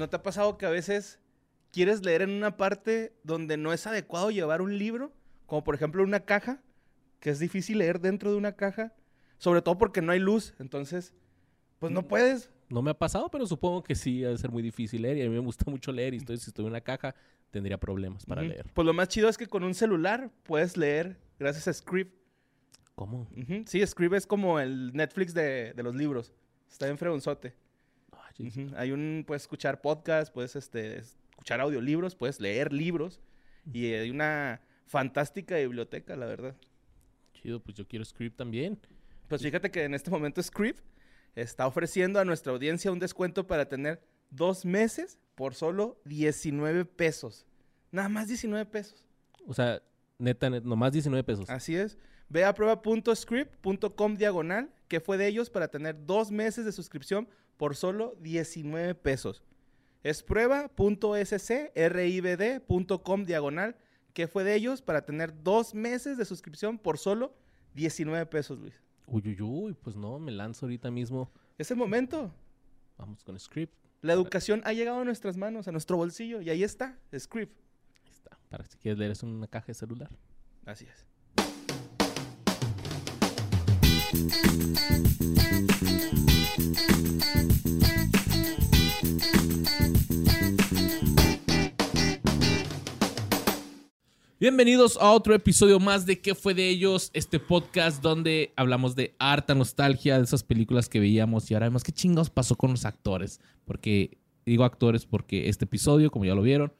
¿no te ha pasado que a veces quieres leer en una parte donde no es adecuado llevar un libro? Como por ejemplo una caja, que es difícil leer dentro de una caja, sobre todo porque no hay luz, entonces, pues no puedes. No me ha pasado, pero supongo que sí, ha de ser muy difícil leer. Y a mí me gusta mucho leer. Y estoy, si estoy en una caja, tendría problemas para leer. Pues lo más chido es que con un celular puedes leer gracias a Script. ¿Cómo? Sí, Script es como el Netflix de, de los libros. Está en fregonzote. Hay un, puedes escuchar podcast, puedes este, escuchar audiolibros, puedes leer libros. Y hay una fantástica biblioteca, la verdad. Chido, pues yo quiero script también. Pues fíjate que en este momento Script está ofreciendo a nuestra audiencia un descuento para tener dos meses por solo 19 pesos. Nada más 19 pesos. O sea, neta, net- nomás 19 pesos. Así es. Ve a prueba.script.com diagonal, que fue de ellos para tener dos meses de suscripción por solo 19 pesos. Es prueba.scribd.com diagonal, que fue de ellos para tener dos meses de suscripción por solo 19 pesos, Luis. Uy, uy, uy, pues no, me lanzo ahorita mismo. Es el momento. Vamos con script. La educación ha llegado a nuestras manos, a nuestro bolsillo, y ahí está, Script. Ahí está. Para si quieres leer es una caja de celular. Así es. Bienvenidos a otro episodio más de ¿Qué fue de ellos? Este podcast donde hablamos de harta nostalgia, de esas películas que veíamos y ahora vemos qué chingados pasó con los actores. Porque, digo actores porque este episodio, como ya lo vieron,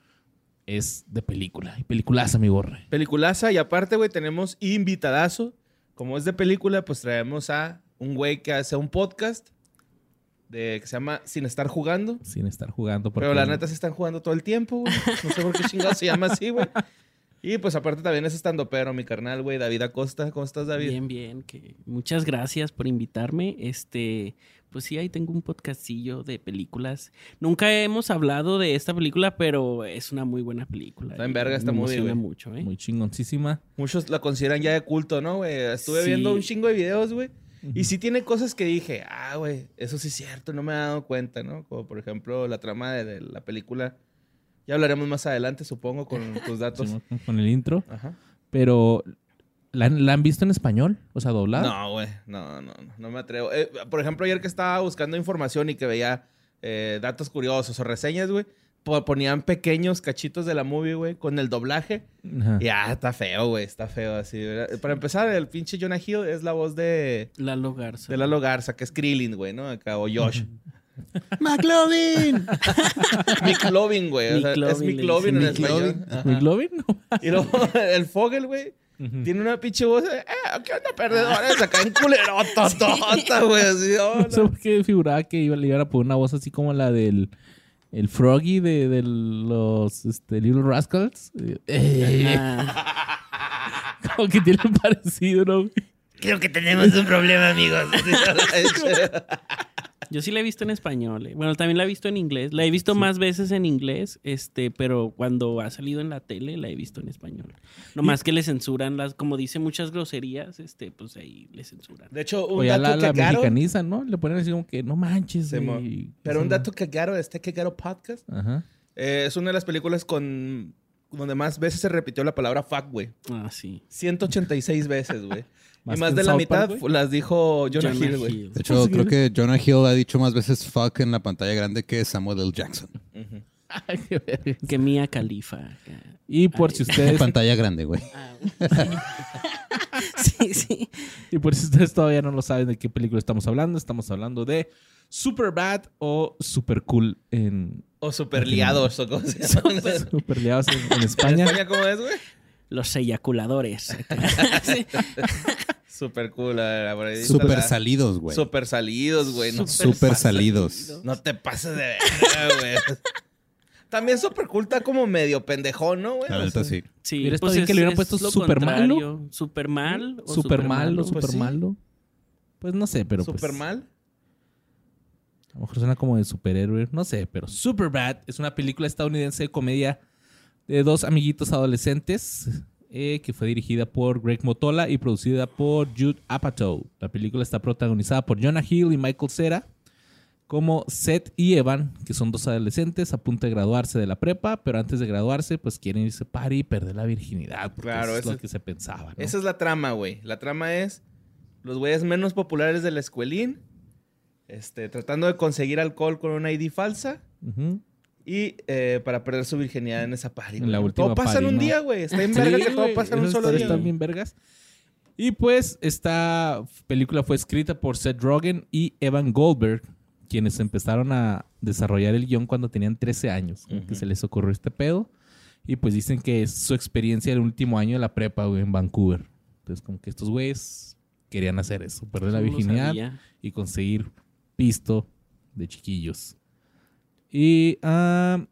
es de película. Y peliculaza, mi borre. Peliculaza, y aparte, güey, tenemos invitadazo. Como es de película, pues traemos a un güey que hace un podcast de, que se llama Sin Estar Jugando. Sin estar jugando. Porque Pero la neta se están jugando todo el tiempo, güey. No sé por qué chingados se llama así, güey. Y pues aparte también es estando pero mi carnal, güey, David Acosta. ¿Cómo estás, David? Bien, bien. Que muchas gracias por invitarme. Este, pues sí, ahí tengo un podcastillo de películas. Nunca hemos hablado de esta película, pero es una muy buena película. Está en verga esta me movie, emociona güey. mucho, ¿eh? Muy chingoncísima. Muchos la consideran ya de culto, ¿no, güey? Estuve Sí. viendo un chingo de videos, güey. Y sí tiene cosas que dije, ah, güey, eso sí es cierto, no me he dado cuenta, ¿no? Como por ejemplo la trama de, de la película. Ya hablaremos más adelante, supongo, con tus datos. Simón, Con el intro. Ajá. Pero, ¿la, han- la han visto en español? O sea, doblada. No, güey, no, no, no, no me atrevo. Eh, por ejemplo, ayer que estaba buscando información y que veía eh, datos curiosos o reseñas, güey, po- ponían pequeños cachitos de la movie, güey, con el doblaje. Ajá. Y ah, está feo, güey, está feo así. ¿verdad? Para empezar, el pinche Jonah Hill es la voz de, Lalo Garza. de Lalo Garza, que es Krillin, güey, ¿no? Acá, o Josh. ¡McLovin! McLovin, güey. O sea, es McLovin, en español. McLovin. Y luego el Fogel, güey, Ujú. tiene una pinche voz de, eh, ¿qué onda, perdedores? Acá en culerototota, güey, así, oh, No sé por qué figuraba que iba, le iban a poner una voz así como la del el Froggy de, de los este, Little Rascals. Eh, como que tiene parecido, ¿no? Creo que tenemos un problema, amigos. yo sí la he visto en español. eh. Bueno, también la he visto en inglés. La he visto más veces en inglés, este, pero cuando ha salido en la tele la he visto en español. Nomás que le censuran las, como dice muchas groserías, este, pues ahí le censuran. De hecho, O un ya dato la, la mexicanizan, ¿no? Le ponen así como que no manches. Güey. Pero un dato cagaro de este cagaro podcast Ajá. eh, es una de las películas con donde más veces se repitió la palabra fuck, güey. Ah, sí. 186 veces, güey. y Más de en la South mitad Park, las dijo Jonah, Jonah Hill, güey. De hecho, creo que Jonah Hill ha dicho más veces fuck en la pantalla grande que Samuel L. Jackson. Que Mia Khalifa. Y por si En ustedes pantalla grande, güey. Ah. sí, sí. y por si ustedes todavía no lo saben de qué película estamos hablando, estamos hablando de Super Bad o Super Cool en O super liados, o cómo se llama. Super Liados en, en ¿En España. España cómo es, güey? Los eyaculadores. Sí. Super cool. a ver, por ahí está Super la- salidos, güey. Super salidos, güey. No, Super salidos. no te pases de verga, güey. También super cool está como medio pendejón, ¿no, güey? La sea, sí. Sí, estado pues que le hubieran es puesto super malo. Super mal o Super malo, Pues super sí. malo. Pues no sé, pero super pues, mal. A lo mejor suena como de superhéroe, no sé, pero Superbad es una película estadounidense de comedia de dos amiguitos adolescentes eh, que fue dirigida por Greg Motola y producida por Jude Apatow. La película está protagonizada por Jonah Hill y Michael Cera, como Seth y Evan, que son dos adolescentes a punto de graduarse de la prepa, pero antes de graduarse, pues quieren irse a party y perder la virginidad. Porque Claro, eso es lo que se pensaba, ¿no? Esa es la trama, güey. La trama es los güeyes menos populares del escuelín, este, tratando de conseguir alcohol con una ID falsa Ujú. Y eh, para perder su virginidad en esa party. En la última todo pasa en un ¿no? día, güey. Está en Sí, verga que todo pasa en un solo día. Están bien vergas. Y pues esta película fue escrita por Seth Rogen y Evan Goldberg, quienes empezaron a desarrollar el guion cuando tenían 13 años, como que Ujú. se les ocurrió este pedo. Y pues dicen que es su experiencia del último año de la prepa, güey, en Vancouver. Entonces como que estos güeyes querían hacer eso, perder la lo virginidad y conseguir pisto de chiquillos. Y ah,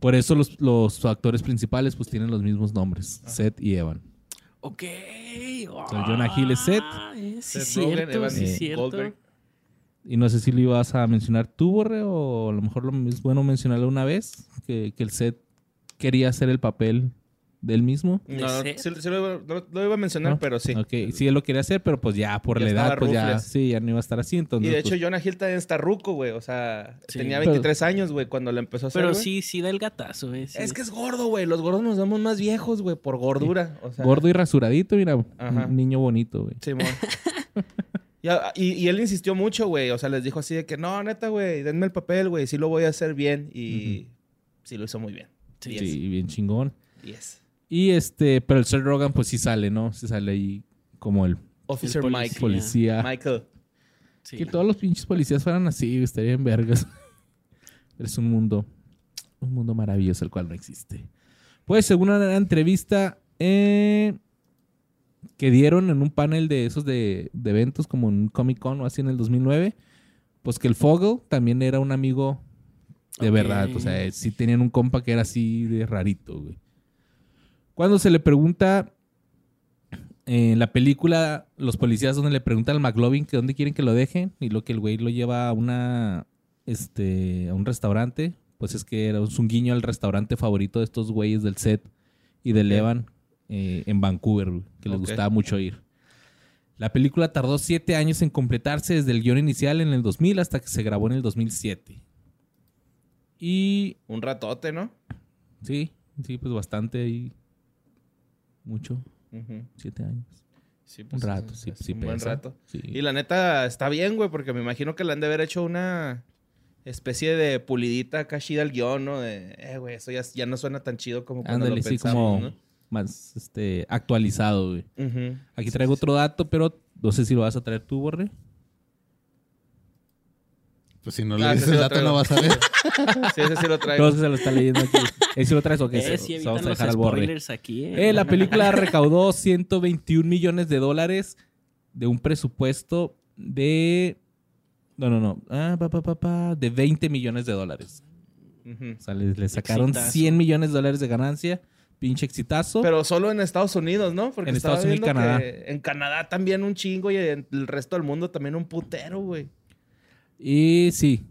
por eso los, los actores principales pues tienen los mismos nombres, Seth y Evan. Ok. sea, Jonah Hill es Seth. Ah, eh, Sí, Seth cierto, Rogen, Evan sí, cierto. Goldberg. Y no sé si lo ibas a mencionar tú, Borre, o a lo mejor lo- es bueno mencionarlo una vez, que, que el Seth quería hacer el papel del mismo. ¿De No, sí, sí lo, iba, lo- lo iba a mencionar, ¿no? pero sí. Ok, sí, él lo quería hacer, pero pues ya por Ya la edad, pues ya, sí, ya no iba a estar así. Entonces, Y de hecho, pues, Jonah Hill también está ruco, güey. O sea, Sí. tenía Pero- 23 años, güey, cuando la empezó a hacer. Pero güey. sí, sí da el gatazo, eh. sí. Es que es gordo, güey. Los gordos nos vemos más viejos, güey, por gordura. O sea, gordo y rasuradito, mira, Ajá. un niño bonito, güey. Simón. y, y- y él insistió mucho, güey. O sea, les dijo así de que, no, neta, güey, denme el papel, güey. Sí lo voy a hacer bien. Y sí lo hizo muy bien. Sí. Sí, bien chingón. Diez. Y este, pero el Seth Rogen pues sí sale, ¿no? Sí sale ahí como el Officer El Mike. policía. Michael. Sí. Que todos los pinches policías fueran así, güey, estaría en vergas. Es un mundo, un mundo maravilloso el cual no existe. Pues según una entrevista eh, que dieron en un panel de esos de, de eventos como en un Comic Con o así en el 2009, pues que el Fogel también era un amigo de verdad. O sea, sí tenían un compa que era así de rarito, güey. Cuando se le pregunta en la película, los policías donde le preguntan al McLovin que dónde quieren que lo dejen y lo que el güey lo lleva a una este a un restaurante, pues es que era un guiño al restaurante favorito de estos güeyes del set y del Ok. Evan eh, en Vancouver, que les gustaba mucho ir. La película tardó siete años en completarse desde el guion inicial en el 2000 hasta que se grabó en el 2007. Y Un ratote, ¿no? sí, sí, pues bastante y mucho, siete años. Sí, Un pues, rato, es- sí, un buen rato. Sí. Y la neta está bien, güey, porque me imagino que le han de haber hecho una especie de pulidita acá chida al guion, ¿no? De, eh, güey, eso ya, ya no suena tan chido como cuando Ándale, lo pensamos, como más este, actualizado, güey. Aquí traigo otro dato, pero no sé si lo vas a traer tú, Borre. Pues si no Ah, le dices el lo dato no vas a ver. Sí, ese sí lo traigo. Que se lo está leyendo aquí. ¿Ese sí lo traes o qué? Eh, Se- sí, se vamos a los dejar al Borre. aquí, eh. Eh, la película recaudó 121 millones de dólares de un presupuesto de... No, no, no. Ah, pa, pa, pa, pa, de 20 millones de dólares. Ujú. O sea, le, le sacaron Exitazo. 100 millones de dólares de ganancia. Pinche exitazo. Pero solo en Estados Unidos, ¿no? Porque En Estados Unidos y Canadá. En Canadá también un chingo y en el resto del mundo también un putero, güey. Y sí,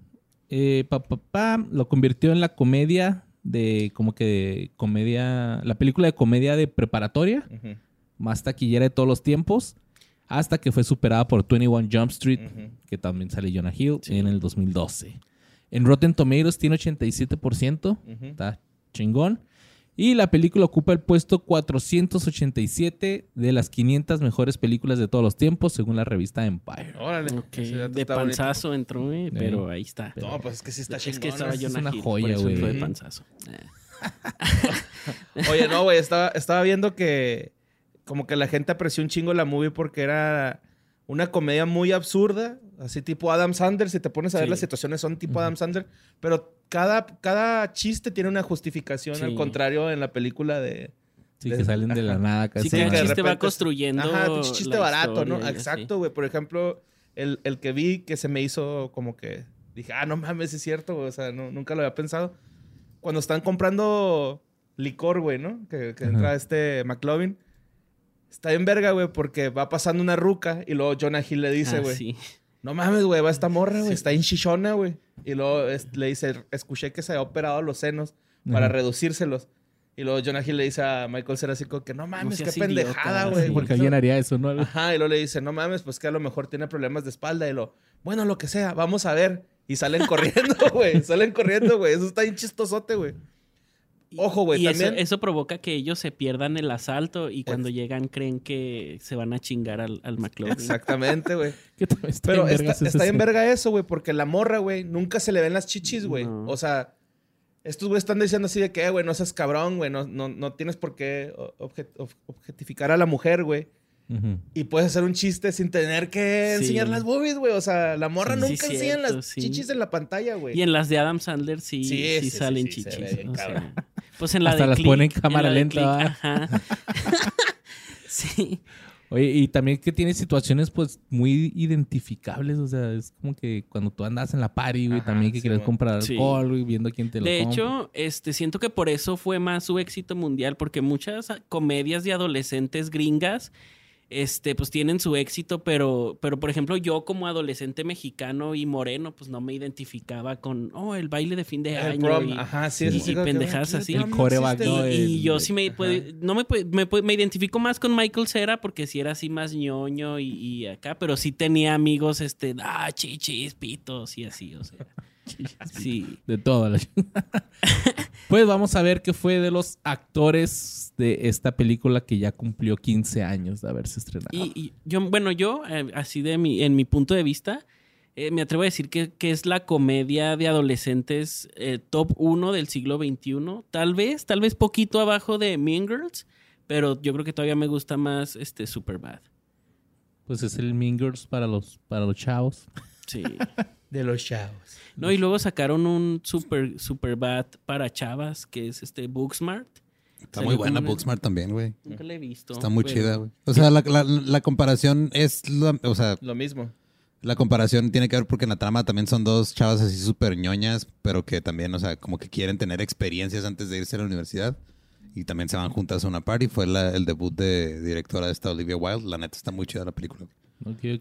eh, pa, pa, pa, lo convirtió en la comedia de, como que de comedia, la película de comedia de preparatoria, más taquillera de todos los tiempos, hasta que fue superada por 21 Jump Street, que también sale Jonah Hill en el 2012. En Rotten Tomatoes tiene 87%, Ujú. está chingón. Y la película ocupa el puesto 487 de las 500 mejores películas de todos los tiempos, según la revista Empire. Órale. De bonito. panzazo entró, eh, pero ahí está. No, pues es que sí está es chingón. que estaba ¿no? es una Hill, joya, güey. de panzazo. Eh. Oye, no, güey, estaba, estaba viendo que como que la gente apreció un chingo la movie porque era una comedia muy absurda, así tipo Adam Sandler, si te pones a ver Sí. las situaciones son tipo Adam Sandler, pero cada, cada chiste tiene una justificación, Sí. al contrario en la película de... Sí, de- que salen de la ajá. nada casi. Sí, que de chiste va repente- construyendo. Ajá, pinche chiste barato, ¿no? historia así. Exacto, güey. Por ejemplo, el, el que vi que se me hizo como que dije, ah, no mames, es cierto, güey. O sea, no, nunca lo había pensado. Cuando están comprando licor, güey, ¿no? Que, que Ajá. entra este McLovin. Está en verga, güey, porque va pasando una ruca y luego Jonah Hill le dice, Ah, güey, sí. No mames, güey, va esta morra, güey, está en chichona, güey. Y luego es- le dice, escuché que se había operado los senos para Ajá. reducírselos. Y luego Jonah Hill le dice a Michael Cera así como que no mames, qué seas idiota". pendejada, güey. Sí, ¿por porque qué alguien haría eso, ¿no? Ajá, y luego le dice, no mames, pues que a lo mejor tiene problemas de espalda. Y lo, bueno, lo que sea, vamos a ver. Y salen corriendo, güey. Salen corriendo, güey. Eso está bien chistosote, güey. Ojo, güey, Y eso, también- eso provoca que ellos se pierdan el asalto y cuando llegan creen que se van a chingar al, al McLovin. Exactamente, güey. Pero está, está bien escena. verga eso, güey, porque la morra, güey, nunca se le ven las chichis, güey. No. O sea, estos güeyes están diciendo así de que, "Eh, güey, no seas cabrón, güey, no, no, no tienes por qué objetificar a la mujer, güey. Y puedes hacer un chiste sin tener que Sí. enseñar las boobies, güey. O sea, la morra Sí, nunca sí, enseña cierto, las sí. chichis en la pantalla, güey. Y en las de Adam Sandler sí, Sí, sí, sí, sí, salen sí, se chichis. ve bien o sea, cabrón. Pues en la Hasta de las Click, pone en cámara lenta. Ajá. sí. Oye, y también que tiene situaciones pues muy identificables, o sea, es como que cuando tú andas en la party, güey, Ajá, también que sí, quieres comprar Sí. alcohol, güey, viendo quién te lo De compra. hecho, este, siento que por eso fue más su éxito mundial, porque muchas comedias de adolescentes gringas, este, pues tienen su éxito, pero, pero por ejemplo, yo como adolescente mexicano y moreno, pues no me identificaba con, oh, el baile de fin de El año. prom, y- ajá, sí, y- y pendejadas "Aquí así. el El prom coreback, existe". ¿no? Y, el- y yo sí me, puede- no me, puede- me, puede- me identifico más con Michael Cera porque sí era así más ñoño y, y acá, pero sí tenía amigos, este, ah, chichis, pitos y así, o sea. Sí. De todo. pues vamos a ver qué fue de los actores de esta película que ya cumplió 15 años de haberse estrenado. Y, y yo, bueno, yo, eh, así de mi, en mi punto de vista, eh, me atrevo a decir que, que es la comedia de adolescentes eh, top 1 del siglo XXI. Tal vez, tal vez poquito abajo de Mean Girls, pero yo creo que todavía me gusta más este Superbad. Pues es el Mean Girls para los, para los chavos. Sí. De los chavos. No, y luego sacaron un super, Superbad para chavas, que es este Booksmart. Está Salió muy buena Booksmart también, güey. Nunca la he visto. Está muy pero- chida, güey. O sea, la, la- la comparación es... la- o sea, Lo mismo. la comparación tiene que ver porque en la trama también son dos chavas así súper ñoñas, pero que también, o sea, como que quieren tener experiencias antes de irse a la universidad. Y también se van juntas a una party. Fue la- el debut de directora de esta Olivia Wilde. La neta está muy chida la película.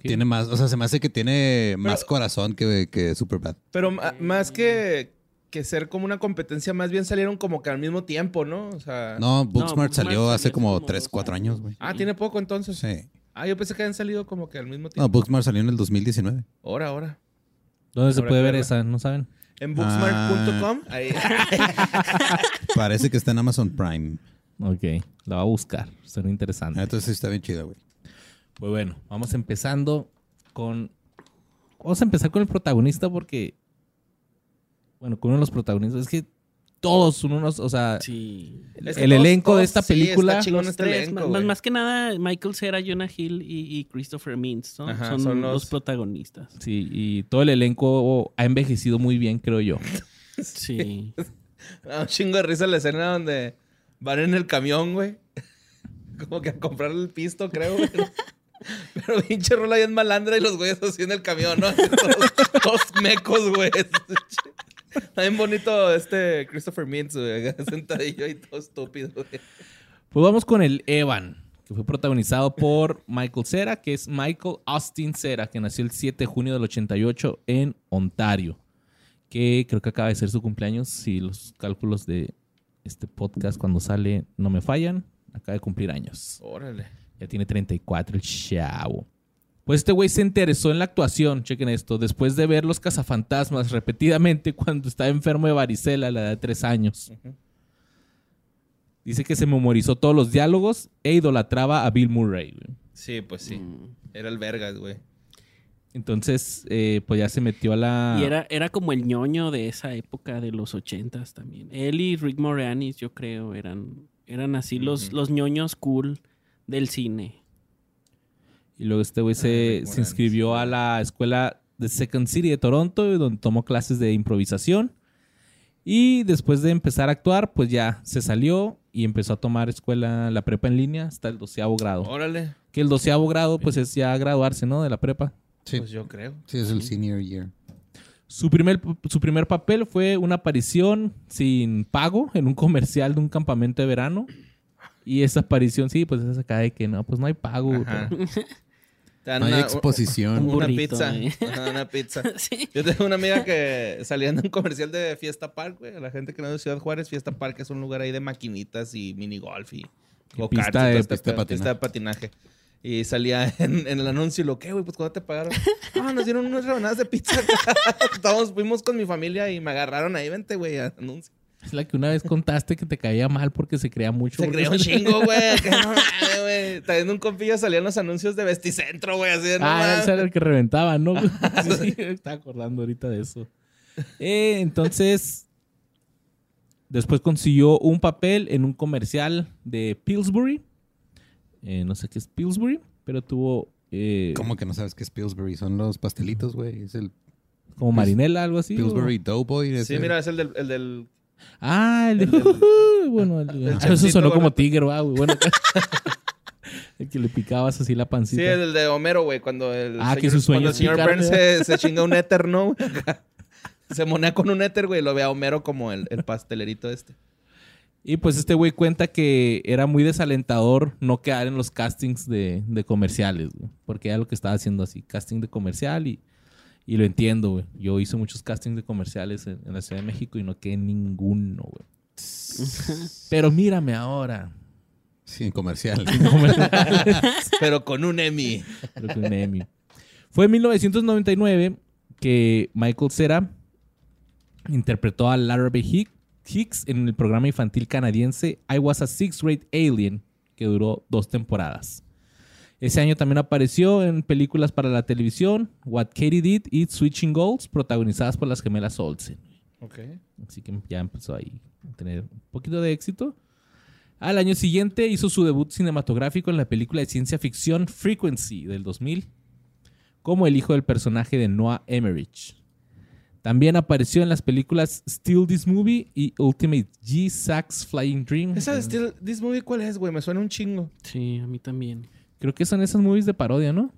Tiene más, o sea, se me hace que tiene más corazón que, que Superbad. Pero más que, que ser como una competencia, más bien salieron como que al mismo tiempo, ¿no? O sea. No, Booksmart Booksmart salió salió hace como como 3, dos 4 años. güey. Ah, tiene poco entonces. Sí. Ah, yo pensé que habían salido como que al mismo No, tiempo. Booksmart salió en el 2019. Ahora, ahora. ¿Dónde se puede ver esa? ¿No saben? En booksmart.com. Ahí. Parece que está en Amazon Prime. Ok, la va a buscar. Será interesante. Entonces sí está bien chida, güey. Pues bueno, vamos empezando con. Vamos a empezar con el protagonista porque. Bueno, con uno de los protagonistas. Es que todos son unos. O sea, Sí. Es que el todos- elenco de esta sí, película. está chingón Los este tres, elenco, más, más que nada, Michael Cera, Jonah Hill y, y Christopher Mintz ¿no? Ajá, son, son los... los- protagonistas. Sí, y todo el elenco ha envejecido muy bien, creo yo. Sí. Un chingo de risa la escena donde van en el camión, güey. Como que a comprar el pisto, creo, güey. Pero pinche rola bien malandra y los güeyes así en el camión, ¿no? Todos, todos mecos, güey. Está bien bonito este Christopher Mintz, güey. Sentadillo y todo estúpido, güey. Pues vamos con el Evan, que fue protagonizado por Michael Cera, que es Michael Austin Cera, que nació el 7 de junio del 88 en Ontario. Que creo que acaba de ser su cumpleaños, si los cálculos de este podcast cuando sale no me fallan. Acaba de cumplir años. Órale. Ya tiene 34 el chavo. Pues este güey se interesó en la actuación, chequen esto, después de ver Los Cazafantasmas repetidamente cuando estaba enfermo de varicela a la edad de 3 años. Dice que se memorizó todos los diálogos e idolatraba a Bill Murray. güey. Sí, pues sí. Mm. Era el vergas, güey. Entonces, eh, pues ya se metió a la... Y era, era como el ñoño de esa época de los ochentas también. Él y Rick Moranis, yo creo, eran, eran así los, los ñoños cool del cine. Y luego este güey Ah, se, se inscribió a la escuela de Second City de Toronto, donde tomó clases de improvisación. Y después de empezar a actuar, pues ya se salió y empezó a tomar escuela, la prepa en línea hasta el doceavo grado. Órale. Que el doceavo grado, pues es ya graduarse, ¿no? De la prepa. Sí, Pues yo creo. sí es el senior year. Su primer, su primer papel fue una aparición sin pago en un comercial de un campamento de verano. Y esa aparición, sí, pues es acá de que no, pues no hay pago. Te dan No hay una- exposición. Un Una burrito, pizza. eh. Ajá, una pizza. Sí. Yo tengo una amiga que salía en un comercial de Fiesta Park, güey. A la gente que no es de Ciudad Juárez, Fiesta Park es un lugar ahí de maquinitas y mini golf y pista y de- todo este pista de pedo, patinaje. pista de patinaje. Y salía en, en el anuncio y lo, ¿qué, güey? Pues ¿cuándo te pagaron? Ah, nos dieron unas rebanadas de pizza. Todos fuimos con mi familia y me agarraron ahí, vente, güey, anuncio. Es la que una vez contaste que te caía mal porque se creía mucho. Se creó un chingo, güey. También un compillo salían los anuncios de Vesticentro, güey. Así de no Ah, mames. ese era el que reventaba, ¿no? sí, estaba acordando ahorita de eso. Eh, entonces, después consiguió un papel en un comercial de Pillsbury. Eh, no sé qué es Pillsbury, pero tuvo eh, ¿Cómo que no sabes qué es Pillsbury? Son los pastelitos, güey. Es el como marinela, algo así. o- Pillsbury Doughboy. Sí, ese. mira, es el del... El del Ah, el de... El bueno, el- ah, eso sonó como bueno. tigre, va, güey. Bueno, el que le picabas así la pancita. sí, el de Homero, güey. Cuando el Ah, que señor, su sueño cuando el es señor Burns ¿verdad? se, se chinga un éter, ¿no? se monea con un éter, güey. y Lo ve a Homero como el, el pastelerito este. Y pues este güey cuenta que era muy desalentador no quedar en los castings de, de comerciales, güey. Porque era lo que estaba haciendo así, casting de comercial y, y lo entiendo, güey. Yo hice muchos castings de comerciales en, en la Ciudad de México y no quedé ninguno, güey. Pero mírame ahora. Sí, en comercial. Pero con un Emmy. Creo que un Emmy. Fue en 1999 que Michael Cera interpretó a. Hick- Hicks en el programa infantil canadiense I Was a Sixth Grade Alien, que duró dos temporadas. Ese año también apareció en películas para la televisión, What Katie Did y Switching Goals, protagonizadas por las gemelas Olsen. Ok. Así que ya empezó ahí a tener un poquito de éxito. Al año siguiente hizo su debut cinematográfico en la película de ciencia ficción Frequency del 2000, como el hijo del personaje de Noah Emmerich. También apareció en las películas Still This Movie y Ultimate G Sax Flying Dream. ¿Esa de Still This Movie cuál es, güey? Me suena un chingo. Sí, a mí también. Creo que son esas movies de parodia, ¿no?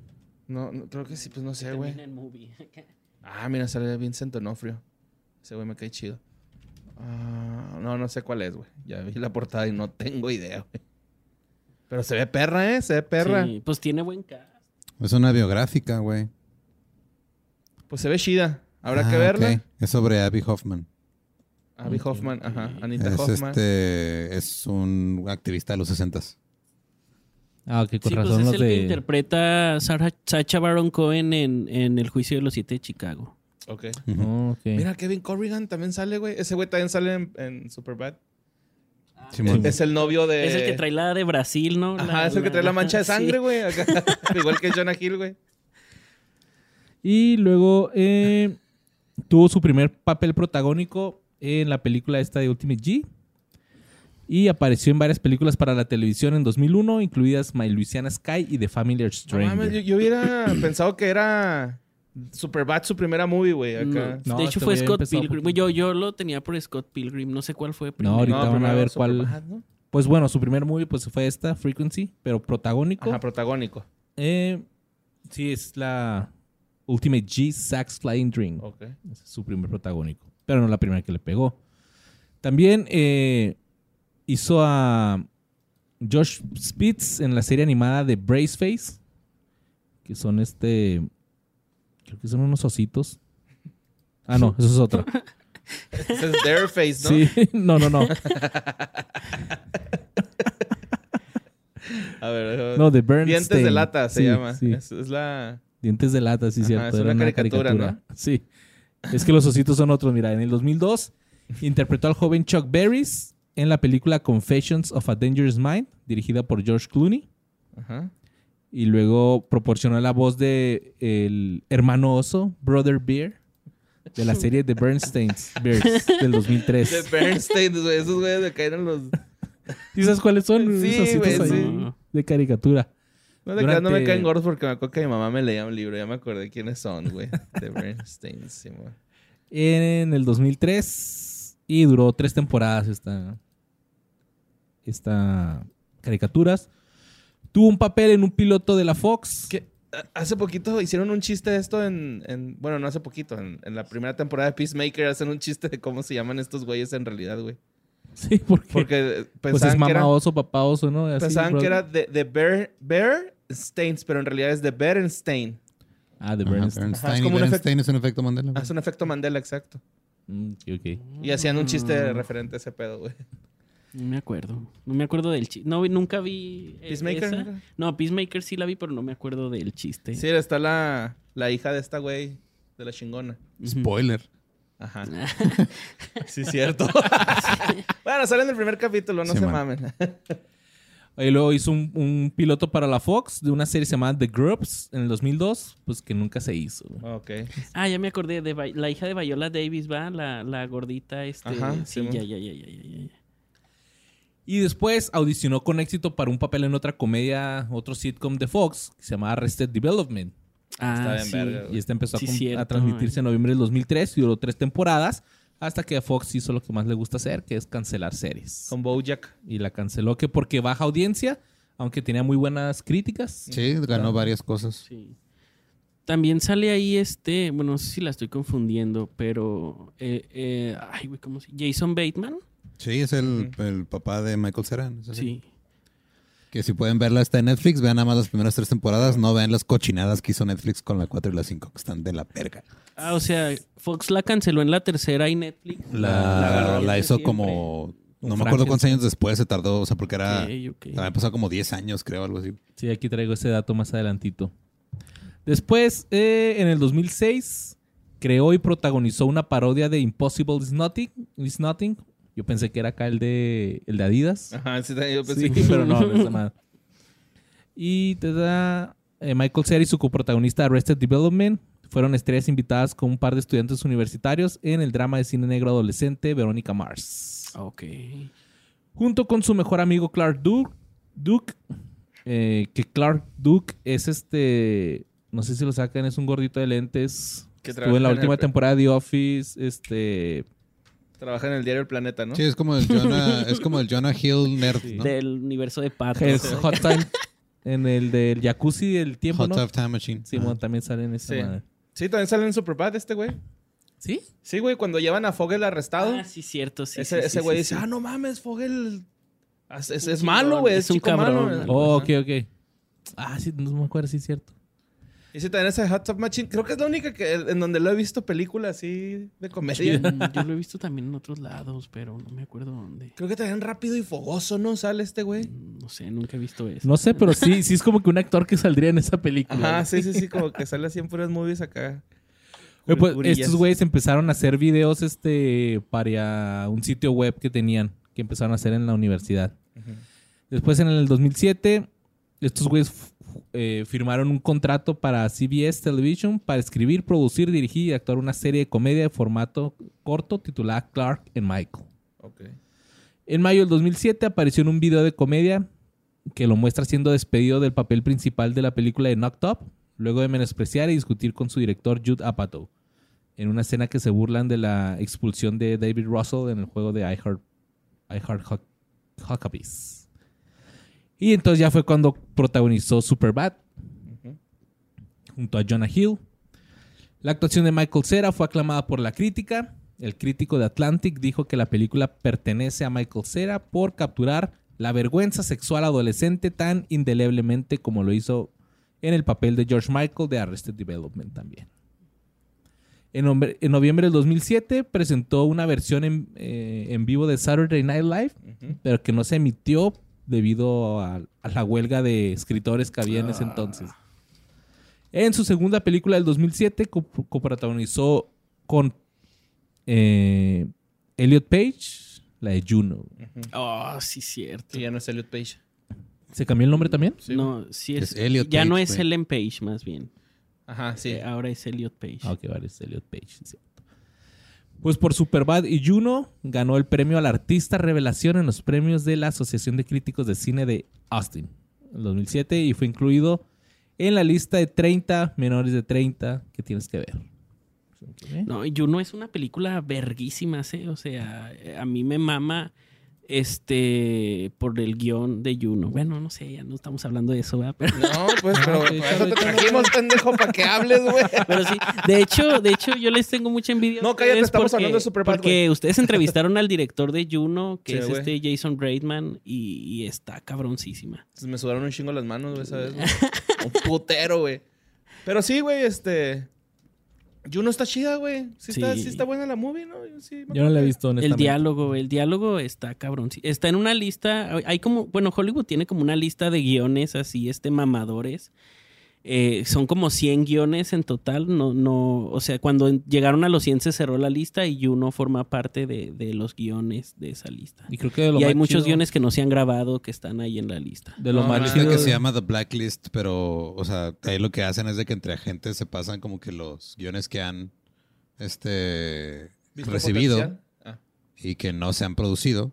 No, no, creo que sí, pues no sé, güey. Ah, mira, sale Vincent Onofrio. Ese güey me cae chido. Ah, no, no sé cuál es, güey. Ya vi la portada y no tengo idea, güey. Pero se ve perra, ¿eh? Se ve perra. Sí, pues tiene buen cast. Es una biográfica, güey. Pues se ve chida. Habrá que Ah, verla. ok. Es sobre Abby Hoffman. Abby Hoffman, ajá. Anita Es, Hoffman. este, es un activista de los 60 Ah, ok, con Sí, razón pues es los el que interpreta Sarah, Sacha Baron Cohen en, en El Juicio de los Siete de Chicago. Ok. Oh, ok. Mira, Kevin Corrigan también sale, güey. Ese güey también sale en, en Superbad. Simón. Es el novio de... Es el que trae la de Brasil, ¿no? Ajá, La- es el que trae la mancha de sangre, güey. Igual que Jonah Hill, güey. Y luego eh, tuvo su primer papel protagónico en la película esta de Ultimate G. Y apareció en varias películas para la televisión en 2001, incluidas My Louisiana Sky y The Familiar No Stranger. mames, yo, yo hubiera pensado que era Superbad su primera movie, güey. Acá. No, No, de hecho este fue Scott Pilgrim. Yo, yo lo tenía por Scott Pilgrim. No sé cuál fue primero. ahorita van a ver cuál- Superbad, ¿no? Pues bueno, su primer movie pues fue esta, Frequency, pero protagónico. Ajá, protagónico. Eh, sí, es la Ultimate G Sax Flying Dream. Ok. Es su primer protagónico. Pero no la primera que le pegó. También eh, hizo a Josh Spitz en la serie animada de Braceface. Que son este. Creo que son unos ositos. Ah, no, eso es otro. Ese es Dareface, ¿no? Sí, no, no, no. A ver. No, de Bernstein. Dientes de lata se Sí, llama. sí. Es, es la. Dientes de lata, sí, Ajá, cierto. es Era una caricatura, Sí. Es que los ositos son otros. Mira, en el 2002 interpretó al joven Chuck Berries en la película Confessions of a Dangerous Mind, dirigida por George Clooney. Ajá. Y luego proporcionó la voz de el hermano oso, Brother Bear, de la serie The Bernsteins Bears del De 2003. Bernstein, güey. Esos güeyes de caer en los. ¿Sí sabes cuáles son? Sí, Esos ahí sí. De caricatura. No, de creas, no me Durante- caen gordos porque me acuerdo que mi mamá me leía un libro. Ya me acordé quiénes son, güey. De Bernstein, sí, en el 2003 y duró tres temporadas esta, esta caricaturas. Tuvo un papel en un piloto de la Fox. Que hace poquito hicieron un chiste de esto en, en- bueno, no hace poquito, en, en la primera temporada de Peacemaker hacen un chiste de cómo se llaman estos güeyes en realidad, güey. Sí, porque, Porque pues es que, mamá era, oso, papá oso, ¿no? Así, pensaban bro- que era de, de Bear, Bear Stains, pero en realidad es de Berenstein. Ah, de Ajá, Bernstein. Bernstein. Ajá, es y como un Bernstein es un efecto Mandela. Hace un efecto Mandela, exacto. Mm. Y hacían un chiste Mm. referente a ese pedo, güey. No me acuerdo. No me acuerdo del chiste. No, nunca vi. eh, Peacemaker, esa. ¿no? Peacemaker sí la vi, pero no me acuerdo del chiste. Sí, está la, la hija de esta güey, de la chingona. Spoiler. Ajá. sí, cierto. bueno, sale en el primer capítulo, no Sí, se man. mamen. Y luego hizo un, un piloto para la Fox de una serie llamada The Groups en el 2002, pues que nunca se hizo. Ah, ya me acordé de Vi- la hija de Viola Davis, ¿va? La, la gordita, este. Ajá, sí, Simón. ya, ya, ya, ya, ya, ya. Y después audicionó con éxito para un papel en otra comedia, otro sitcom de Fox, que se llamaba Arrested Development. Ah, bien sí. verga. Y este empezó a Sí, com- a, cierto, transmitirse en noviembre del 2003 y duró tres temporadas, hasta que Fox hizo lo que más le gusta hacer, que es cancelar series. Con Bojack. Y la canceló que porque baja audiencia, aunque tenía muy buenas críticas. Sí, ganó varias cosas. Sí. También sale ahí este, bueno, no sé si la estoy confundiendo, pero eh, eh, ay, güey, ¿cómo se Jason Bateman. Sí, es el, el papá de Michael Cera. ¿es así? Sí. Que si pueden verla está en Netflix, vean nada más las primeras tres temporadas, no vean las cochinadas que hizo Netflix con la 4 y la 5, que están de la perga. Ah, o sea, Fox la canceló en la tercera y Netflix. La, la hizo siempre. como... No me acuerdo cuántos años después se tardó, o sea, porque era... Ok, ok. Había pasado como 10 años, creo, algo así. Sí, aquí traigo ese dato más adelantito. Después, eh, en el 2006, creó y protagonizó una parodia de Impossible is Nothing. Is Nothing. Yo pensé que era acá el de, el de Adidas. Ajá, sí, yo pensé Sí, que- pero no, no es madre. Y te da eh, Michael Cera y su coprotagonista Arrested Development fueron estrellas invitadas con un par de estudiantes universitarios en el drama de cine negro adolescente Verónica Mars. Ok. Junto con su mejor amigo Clark Duke, Duke eh, que Clark Duke es este, no sé si lo sacan, es un gordito de lentes. Que Estuvo trabaja en la en el última temporada de The Office, este, Trabaja en el diario El Planeta, ¿no? Sí, es como el Jonah, es como el Jonah Hill nerd, Sí. ¿no? Del universo de patos. es Hot Time en el del jacuzzi del tiempo, Hot Time Machine. Simón Ajá. también sale en esa Sí. madre. Sí, también sale en Superbad este güey. ¿Sí? Sí, güey, cuando llevan a Fogel arrestado. Ah, sí, cierto. Sí, ese sí, ese sí, güey sí, dice, sí. ah, no mames, Fogel es, es- malo, güey, es es, un chico cabrón, malo. Oh, ok, ok. Ah, sí, no me acuerdo, sí es cierto. Y sí, también ese Hot Tub Machine, creo que es la única que, en donde lo he visto película así de comedia. Mm, Yo lo he visto también en otros lados, pero no me acuerdo dónde. Creo que también rápido y fogoso, ¿no? Sale este güey. Mm, No sé, nunca he visto eso. No sé, pero sí, sí es como que un actor que saldría en esa película. Ajá, sí, sí, sí, como que sale así en puras movies acá. Oye, pues, estos güeyes empezaron a hacer videos este para un sitio web que tenían, que empezaron a hacer en la universidad. Después, en el 2007, estos güeyes eh, firmaron un contrato para CBS Television para escribir, producir, dirigir y actuar una serie de comedia de formato corto titulada Clark and Michael. En mayo del 2007 apareció en un video de comedia que lo muestra siendo despedido del papel principal de la película de Knocked Up, luego de menospreciar y discutir con su director Jude Apatow, en una escena que se burlan de la expulsión de David Russell en el juego de I Heart, I Heart Huck- Huckabees. Y entonces ya fue cuando protagonizó Superbad Ujú. junto a Jonah Hill. La actuación de Michael Cera fue aclamada por la crítica. El crítico de Atlantic dijo que la película pertenece a Michael Cera por capturar la vergüenza sexual adolescente tan indeleblemente como lo hizo en el papel de George Michael de Arrested Development también. En, noviembre del 2007 presentó una versión en, eh, en vivo de Saturday Night Live, pero que no se emitió debido a, a la huelga de escritores que había en ese entonces. En su segunda película del 2007 co- coprotagonizó con eh, Elliot Page, la de Juno. Oh, sí, cierto. Y ya no es Elliot Page. ¿Se cambió el nombre también? Sí. no, sí es. Es Elliot ya no es. Ellen Page, más bien. Ajá, sí. Eh, ahora es Elliot Page. Ah, ok, vale, es Elliot Page, sí. Pues por Superbad y Juno ganó el premio al artista revelación en los premios de la Asociación de Críticos de Cine de Austin en 2007 y fue incluido en la lista de 30 menores de 30 que tienes que ver. No, Juno es una película verguísima, ¿sí? O sea, a mí me mama este por el guion de Juno. Bueno, no sé, ya no estamos hablando de eso, ¿verdad? Pero, No, pues, pero sí, por eso te trajimos, pendejo, para que hables, güey. pero sí, de hecho, de hecho, yo les tengo mucha envidia. No, cállate, estamos porque- hablando de Superbad, Porque ustedes entrevistaron al director de Juno, que Sí, es este Jason Reitman, y, y está cabroncísima. Entonces me sudaron un chingo las manos, güey, ¿sabes? un putero, güey. Pero sí, güey, este... Juno está chida, güey. Sí, Está, Sí. sí está buena la movie, ¿no? Yo, sí no la he visto, El honestamente. diálogo, el diálogo está cabrón. Sí, Está en una lista, hay como, bueno, Hollywood tiene como una lista de guiones así, este, mamadores. Eh, son como 100 guiones en total, no, no, o sea, cuando llegaron a los 100 se cerró la lista y Juno forma parte de, de los guiones de esa lista. Y creo que de lo Y hay muchos chido- guiones que no se han grabado que están ahí en la lista. De lo No, más chido. que se llama The Blacklist, pero, o sea, ahí lo que hacen es de que entre agentes se pasan como que los guiones que han este ¿Visto recibido? Ah. y que no se han producido.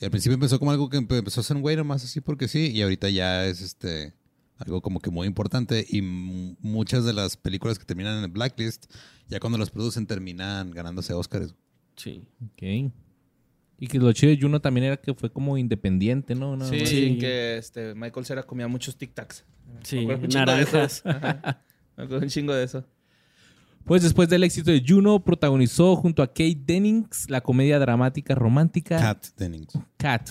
Y al principio empezó como algo que empe- empezó a ser un güey nomás así porque sí, y ahorita ya es este algo como que muy importante y muchas de las películas que terminan en el Blacklist, ya cuando las producen terminan ganándose Oscars. Sí. Ok. Y que lo chido de Juno también era que fue como independiente, ¿no? Una- Sí, Sí. que este, Michael Cera comía muchos Tic Tacs. Sí, Me un chingo de naranjas. eso. Ajá. Me acuerdo un chingo de eso. Pues después del éxito de Juno, protagonizó junto a Kate Dennings la comedia dramática romántica Kat Dennings. Cat.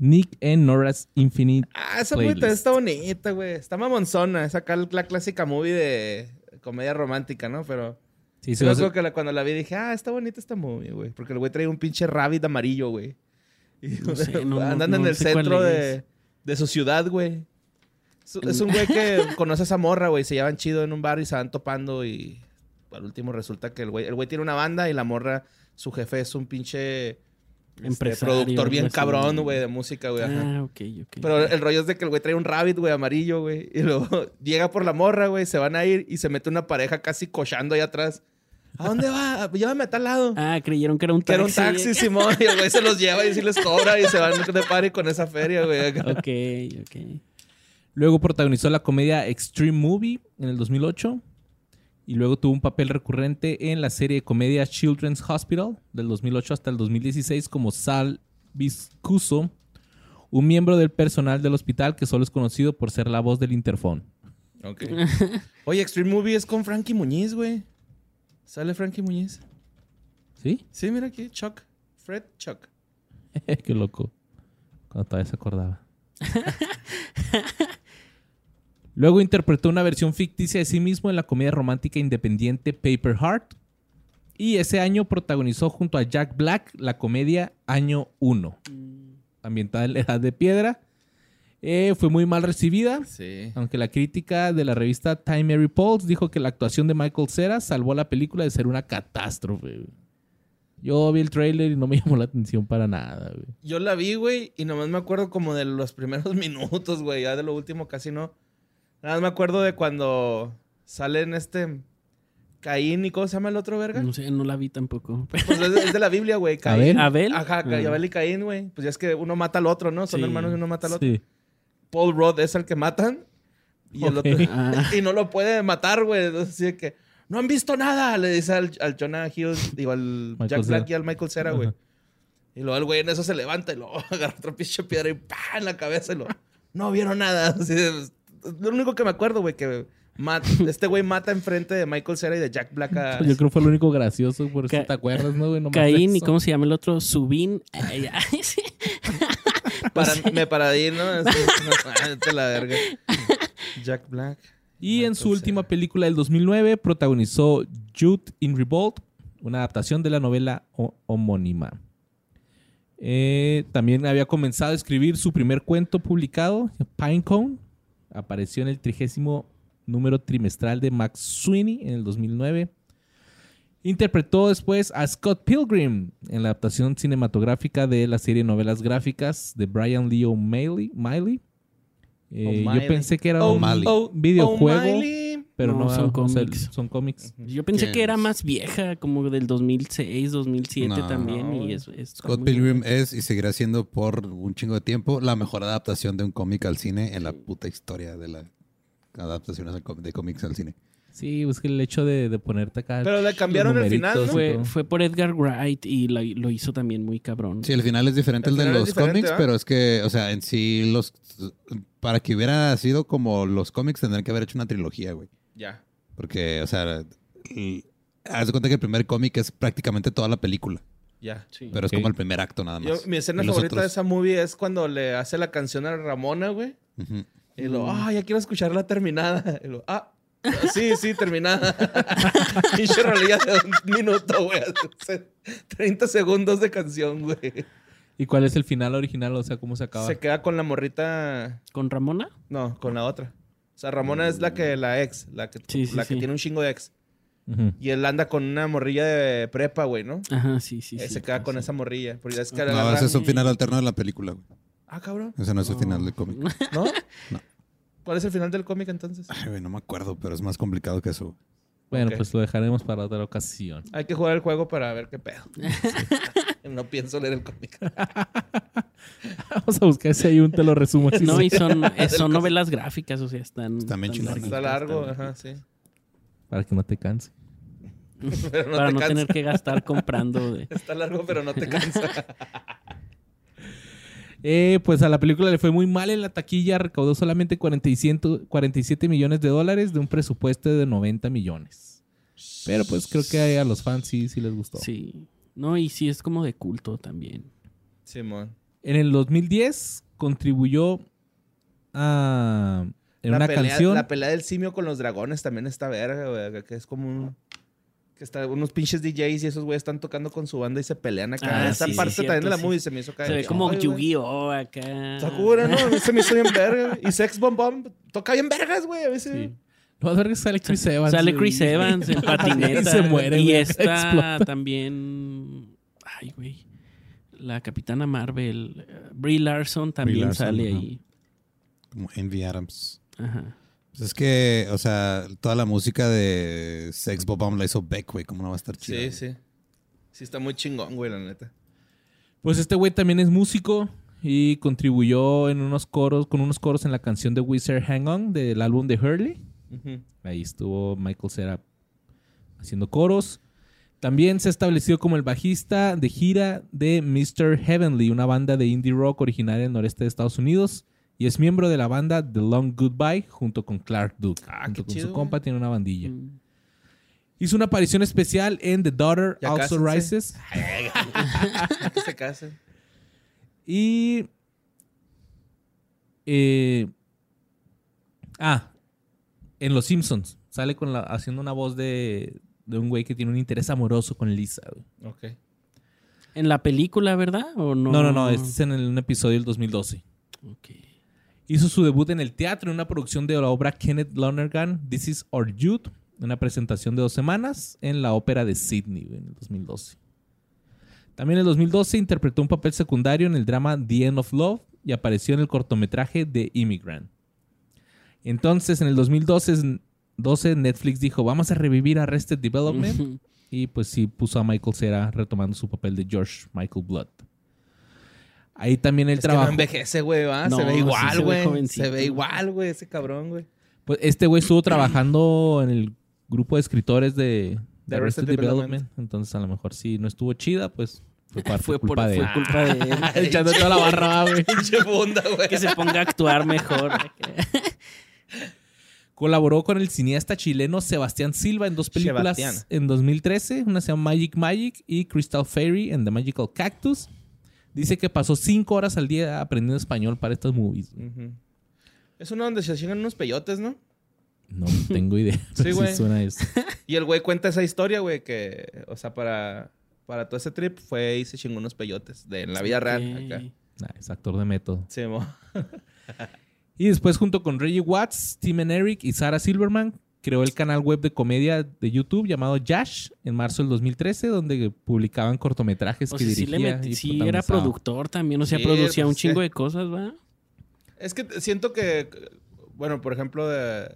Nick and Nora's Infinite. Ah, esa Playlist. está bonita, güey. Está mamonzona. Es acá la clásica movie de comedia romántica, ¿no? Pero... Sí, Sí, sí, me o sea, acuerdo que la- cuando la vi dije, ah, está bonita esta movie, güey. Porque el güey trae un pinche rabbit amarillo, güey. Y No sé, no, andan no, en no el centro de, de su ciudad, güey. Es, es un güey que conoce a esa morra, güey. Se llevan chido en un bar y se van topando y al último resulta que el güey, el güey tiene una banda y la morra, su jefe es un pinche este, Empresario, productor bien cabrón, güey, de música, güey. ajá. Ah, ok, ok. Pero el rollo es de que el güey trae un rabbit, güey, amarillo, güey. Y luego llega por la morra, güey, se van a ir y se mete una pareja casi cochando ahí atrás. ¿A dónde va? Llévame a tal lado. Ah, creyeron que era un que taxi. era un taxi, Simón. Y el güey se los lleva y sí les cobra y se van de party con esa feria, güey. Ok, ok. Luego protagonizó la comedia Extreme Movie en el 2008. Y luego tuvo un papel recurrente en la serie de comedia Children's Hospital del 2008 hasta el 2016 como Sal Viscuso, un miembro del personal del hospital que solo es conocido por ser la voz del interfón. Ok. Oye, Extreme Movie es con Frankie Muñiz, güey. ¿Sale Frankie Muñiz? ¿Sí? Sí, mira aquí, Chuck. Fred Chuck. Qué loco. Cuando todavía se acordaba. Luego interpretó una versión ficticia de sí mismo en la comedia romántica independiente Paper Heart. Y ese año protagonizó junto a Jack Black la comedia Año 1, ambientada en la Edad de Piedra. Eh, fue muy mal recibida, Sí. aunque la crítica de la revista Time Reports dijo que la actuación de Michael Cera salvó a la película de ser una catástrofe. Yo vi el trailer y no me llamó la atención para nada. güey. Yo la vi, güey, y nomás me acuerdo como de los primeros minutos, güey. Ya de lo último casi no. Nada más me acuerdo de cuando salen este Caín y ¿cómo se llama el otro verga? No sé, no la vi tampoco. Pues es de, es de la Biblia, güey. Abel. Caín. ¿Abel? Ajá, Ah. Abel y Caín, güey. Pues ya es que uno mata al otro, ¿no? Son Sí. hermanos y uno mata al otro. Sí. Paul Rudd es el que matan. Y el otro. Ah. y no lo puede matar, güey. Entonces, así de que. No han visto nada, le dice al, al Jonah Hill, digo, al Michael Jack Black Cera. y al Michael Cera, güey. Y luego el güey en eso se levanta y lo agarra otra pinche piedra y ¡pah! en la cabeza y lo. No vieron nada. Así de- lo único que me acuerdo, güey, que mat- este güey mata enfrente de Michael Cera y de Jack Black a. Pues yo creo que fue lo único gracioso, por eso Ca- te acuerdas, ¿no, güey? Nomás Caín y eso. ¿cómo se llama el otro? Sí. Para, me paradí, ¿no? Así, no, la verga. Jack Black. Y en su última película del 2009 protagonizó Youth in Revolt, una adaptación de la novela ho- homónima. Eh, también había comenzado a escribir su primer cuento publicado, Pinecone. Apareció en el trigésimo número trimestral de Max Sweeney en el 2009. Interpretó después a Scott Pilgrim en la adaptación cinematográfica de la serie de novelas gráficas de Brian Lee O'Malley. Miley. Eh, yo pensé que era un videojuego, O'Malley. Pero no, No, son o sea, cómics. son cómics. Yo pensé ¿Quién que era más vieja, como del 2006, 2007 No. también. Y es, es- Scott Pilgrim es y seguirá siendo por un chingo de tiempo la mejor adaptación de un cómic al cine en la puta historia de las adaptaciones de cómics al cine. Sí, es que el hecho de, de ponerte acá. Pero le cambiaron el final, ¿no? Fue, por Edgar Wright y la- lo hizo también muy cabrón. Sí, el final es diferente El al de los cómics, pero es que, o sea, en sí los para que hubiera sido como los cómics tendrían que haber hecho una trilogía, güey. Ya. Porque, o sea, haz de cuenta que el primer cómic es prácticamente toda la película, Ya. Sí. pero es como el primer acto nada Yo- más. mi escena favorita de esa movie es cuando le hace la canción a Ramona, güey. Y lo, ah, ya quiero escucharla terminada. Y lo, ah, Sí, sí, terminada. Pinche rolilla de un minuto, güey. 30 segundos de canción, güey. ¿Y cuál es el final original? O sea, ¿cómo se acaba? Se queda con la morrita. ¿Con Ramona? No, con la otra. O sea, Ramona es la que la ex, la que, Sí, sí, la que sí. tiene un chingo de ex. Y él anda con una morrilla de prepa, güey, ¿no? Ajá, sí, sí. Eh, sí, se queda sí. con esa morrilla. Porque es que No, ese es un final alterno de la película, güey. Ah, cabrón. Ese no es el final del cómic. ¿No? No. ¿Cuál es el final del cómic entonces? Ay, güey, no me acuerdo, pero es más complicado que eso. Bueno, pues lo dejaremos para otra ocasión. Hay que jugar el juego para ver qué pedo. no pienso leer el cómic. Vamos a buscar si hay un te lo resumo así. No, sí. y son, eh, son novelas gráficas, o sea, están. Están bien. Está largo, están- ajá, sí. Para que no te canse. Pero no para te no cansa. tener que gastar comprando. De... Está largo, pero no te cansa. Eh, pues a la película le fue muy mal en la taquilla. Recaudó solamente 47, 47 millones de dólares de un presupuesto de 90 millones. Pero pues creo que a los fans sí, sí les gustó. Sí. No, y sí es como de culto también. Simón. En el 2010 contribuyó a... En la una pelea, canción... La pelea del simio con los dragones también está verga, güey. Que es como un... Que está unos pinches DJs y esos güeyes están tocando con su banda y se pelean acá. Ah, Esa sí, sí, parte cierto, también de la sí. movie se me hizo caer. Se ve como. Yu-Gi-Oh! acá. Está cura, ¿no? Se me hizo bien verga. Y Sex Bomb Bomb toca bien vergas, güey. A veces. Sí. No, a ver que sale Chris Evans. Sale. Chris Evans en patineta. Y se muere, Y esta Explota. también. Ay, güey. La capitana Marvel. eh, Brie Larson también Larson, sale ajá. ahí. Como Envy Adams. Ajá. Pues es que, o sea, toda la música de Sex Bob Bomb la hizo Beck, güey. ¿Cómo no va a estar chido? Sí, sí. Sí, está muy chingón, güey, la neta. Pues este güey también es músico y contribuyó en unos coros, con unos coros en la canción de Wizard Hang On del álbum de Hurley. Ahí estuvo Michael Cera haciendo coros. También se ha establecido como el bajista de gira de Mr. Heavenly, una banda de indie rock originaria del noreste de Estados Unidos. Y es miembro de la banda The Long Goodbye junto con Clark Duke. Ah, junto con chido, su compa tiene una bandilla. Mm. Hizo una aparición especial en The Daughter Ya Also cásense. Rises. que se casen. Y. eh, ah, en Los Simpsons. Sale con la, haciendo una voz de, de un güey que tiene un interés amoroso con Lisa. güey. Ok. En la película, ¿verdad? ¿O no? No, no, no. Este es en el- un episodio del 2012. Ok. Hizo su debut en el teatro en una producción de la obra Kenneth Lonergan, This Is Our Youth. Una presentación de dos semanas en la ópera de Sydney güey, en el 2012. También en el 2012 interpretó un papel secundario en el drama The End of Love y apareció en el cortometraje The Immigrant. Entonces, en el 2012 12, Netflix dijo, vamos a revivir Arrested Development. Y pues sí puso a Michael Cera retomando su papel de George Michael Blood. Ahí también el Es que no trabajo. envejece, güey, ¿va? No, se ve sí igual, se ve güey. Se ve igual, güey, ese cabrón, güey. Pues este güey estuvo trabajando en el grupo de escritores de, de De Arrested, Arrested Development. Development. Entonces a lo mejor si no estuvo chida, pues fue, parte, Fue, por, culpa de fue él. culpa de él. Echando toda la barra, güey. Pinche bunda, güey. que se ponga a actuar mejor. Colaboró con el cineasta chileno Sebastián Silva en dos películas Sebastián. en 2013. Una se llama Magic Magic y Crystal Fairy and the Magical Cactus. Dice que pasó cinco horas al día aprendiendo español para estas movies. Es uno donde se chingan unos peyotes, ¿no? No tengo idea. Sí, güey. suena eso. Y el güey cuenta esa historia, güey, que, o sea, para, para todo ese trip fue y se chingó unos peyotes de en la vida real. Acá. Nah, es actor de método. Sí, mo. Y después, junto con Reggie Watts, Tim and Eric y Sarah Silverman, creó el canal web de comedia de YouTube llamado Yash en marzo del 2013, donde publicaban cortometrajes O que sea, sí, dirigía. le metí- y sí era productor también, o sea, Sí, producía un chingo sí. de cosas, ¿va? Es que siento que, bueno, por ejemplo, de,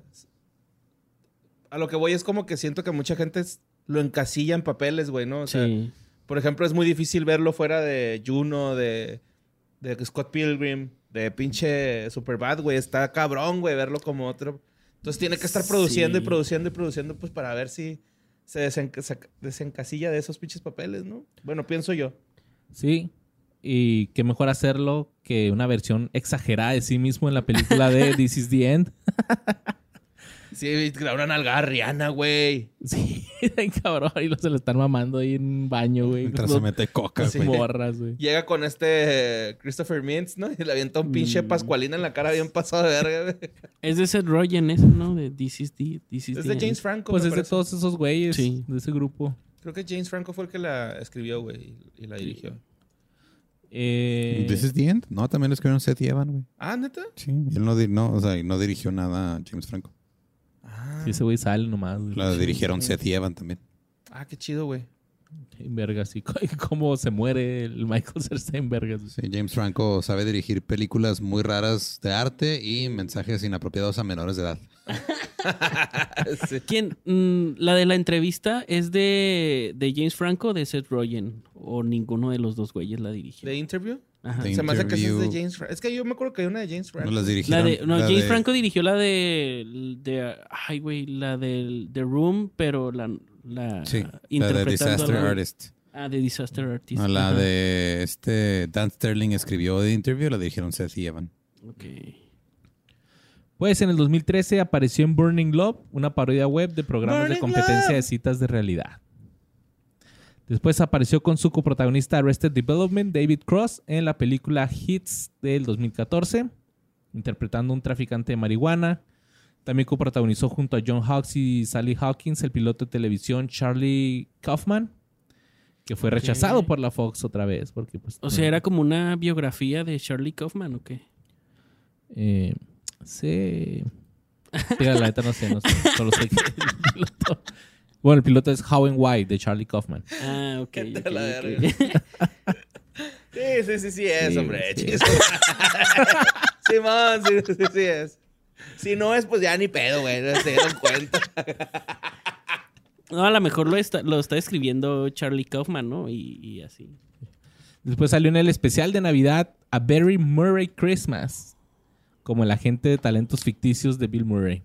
a lo que voy es como que siento que mucha gente lo encasilla en papeles, güey, ¿no? O sea, sí. por ejemplo, es muy difícil verlo fuera de Juno, de, de Scott Pilgrim, de pinche Superbad, güey. Está cabrón, güey, verlo como otro. Entonces tiene que estar produciendo Sí. y produciendo y produciendo, pues para ver si se desenca- se desencasilla de esos pinches papeles, ¿no? Bueno, pienso yo. Sí. Y qué mejor hacerlo que una versión exagerada de sí mismo en la película de This is the End. Sí, da una nalgada a Rihanna, güey. Sí, cabrón. Y lo se lo están mamando ahí en un baño, güey. Mientras Los- se mete coca, güey. morras, güey. Llega con este Christopher Mintz, ¿no? Y le avienta un pinche Mm. pascualina en la cara bien pasado de verga, güey. Es de Seth Rogen eso, ¿no? De This is the... This is Es the de. James Franco. Pues es de todos esos güeyes Sí. de ese grupo. Creo que James Franco fue el que la escribió, güey, y la dirigió. Eh, ¿This is the end? No, también lo escribieron Seth y Evan, güey. Ah, ¿neta? Sí, él no, no, o sea, no dirigió nada a James Franco. Sí, ese güey sale nomás. güey. La dirigieron Seth y Evan también. ah qué chido, güey. En verga, sí. Cómo se muere el Michael Serstein, vergas. Sí, James Franco sabe dirigir películas muy raras de arte y mensajes inapropiados a menores de edad. Sí. ¿Quién? Mm, la de la entrevista es de, de James Franco o de Seth Rogen. O ninguno de los dos güeyes la dirigió. ¿De Interview? Ajá. Se me hace que esa es de. James Franco. Es que yo me acuerdo que hay una de James No Franco. las La de, no, la James de- Franco dirigió la de, de ay güey, la del The Room, pero la, la Sí, la de Disaster Artist. Ah, de Disaster Artist. No, la Ajá. de este Dan Sterling escribió de Interview, la dirigieron Seth y Evan. Ok. Pues en el 2013 apareció en Burning Love, una parodia web de programas de competencia Love. de citas de realidad. Después apareció con su coprotagonista Arrested Development, David Cross, en la película Hits del 2014, interpretando un traficante de marihuana. También coprotagonizó junto a John Hawkes y Sally Hawkins el piloto de televisión Charlie Kaufman, que fue rechazado por la Fox otra vez. Porque, pues, O sea, era como una biografía de Charlie Kaufman, ¿o qué? Eh, sí. La neta no sé, no sé. Solo sé que el piloto. Bueno, el piloto es How and Why de Charlie Kaufman. Ah, ok. Vete a ok, la ok. verga. Sí, sí, sí, sí es, Sí, hombre. sí. Simón, sí, sí, sí es. Si no es, pues ya ni pedo, güey. No se dieron cuenta. No, a lo mejor lo está, lo está escribiendo Charlie Kaufman, ¿no? Y, y así. Después salió en el especial de Navidad A Very Murray Christmas, como el agente de talentos ficticios de Bill Murray.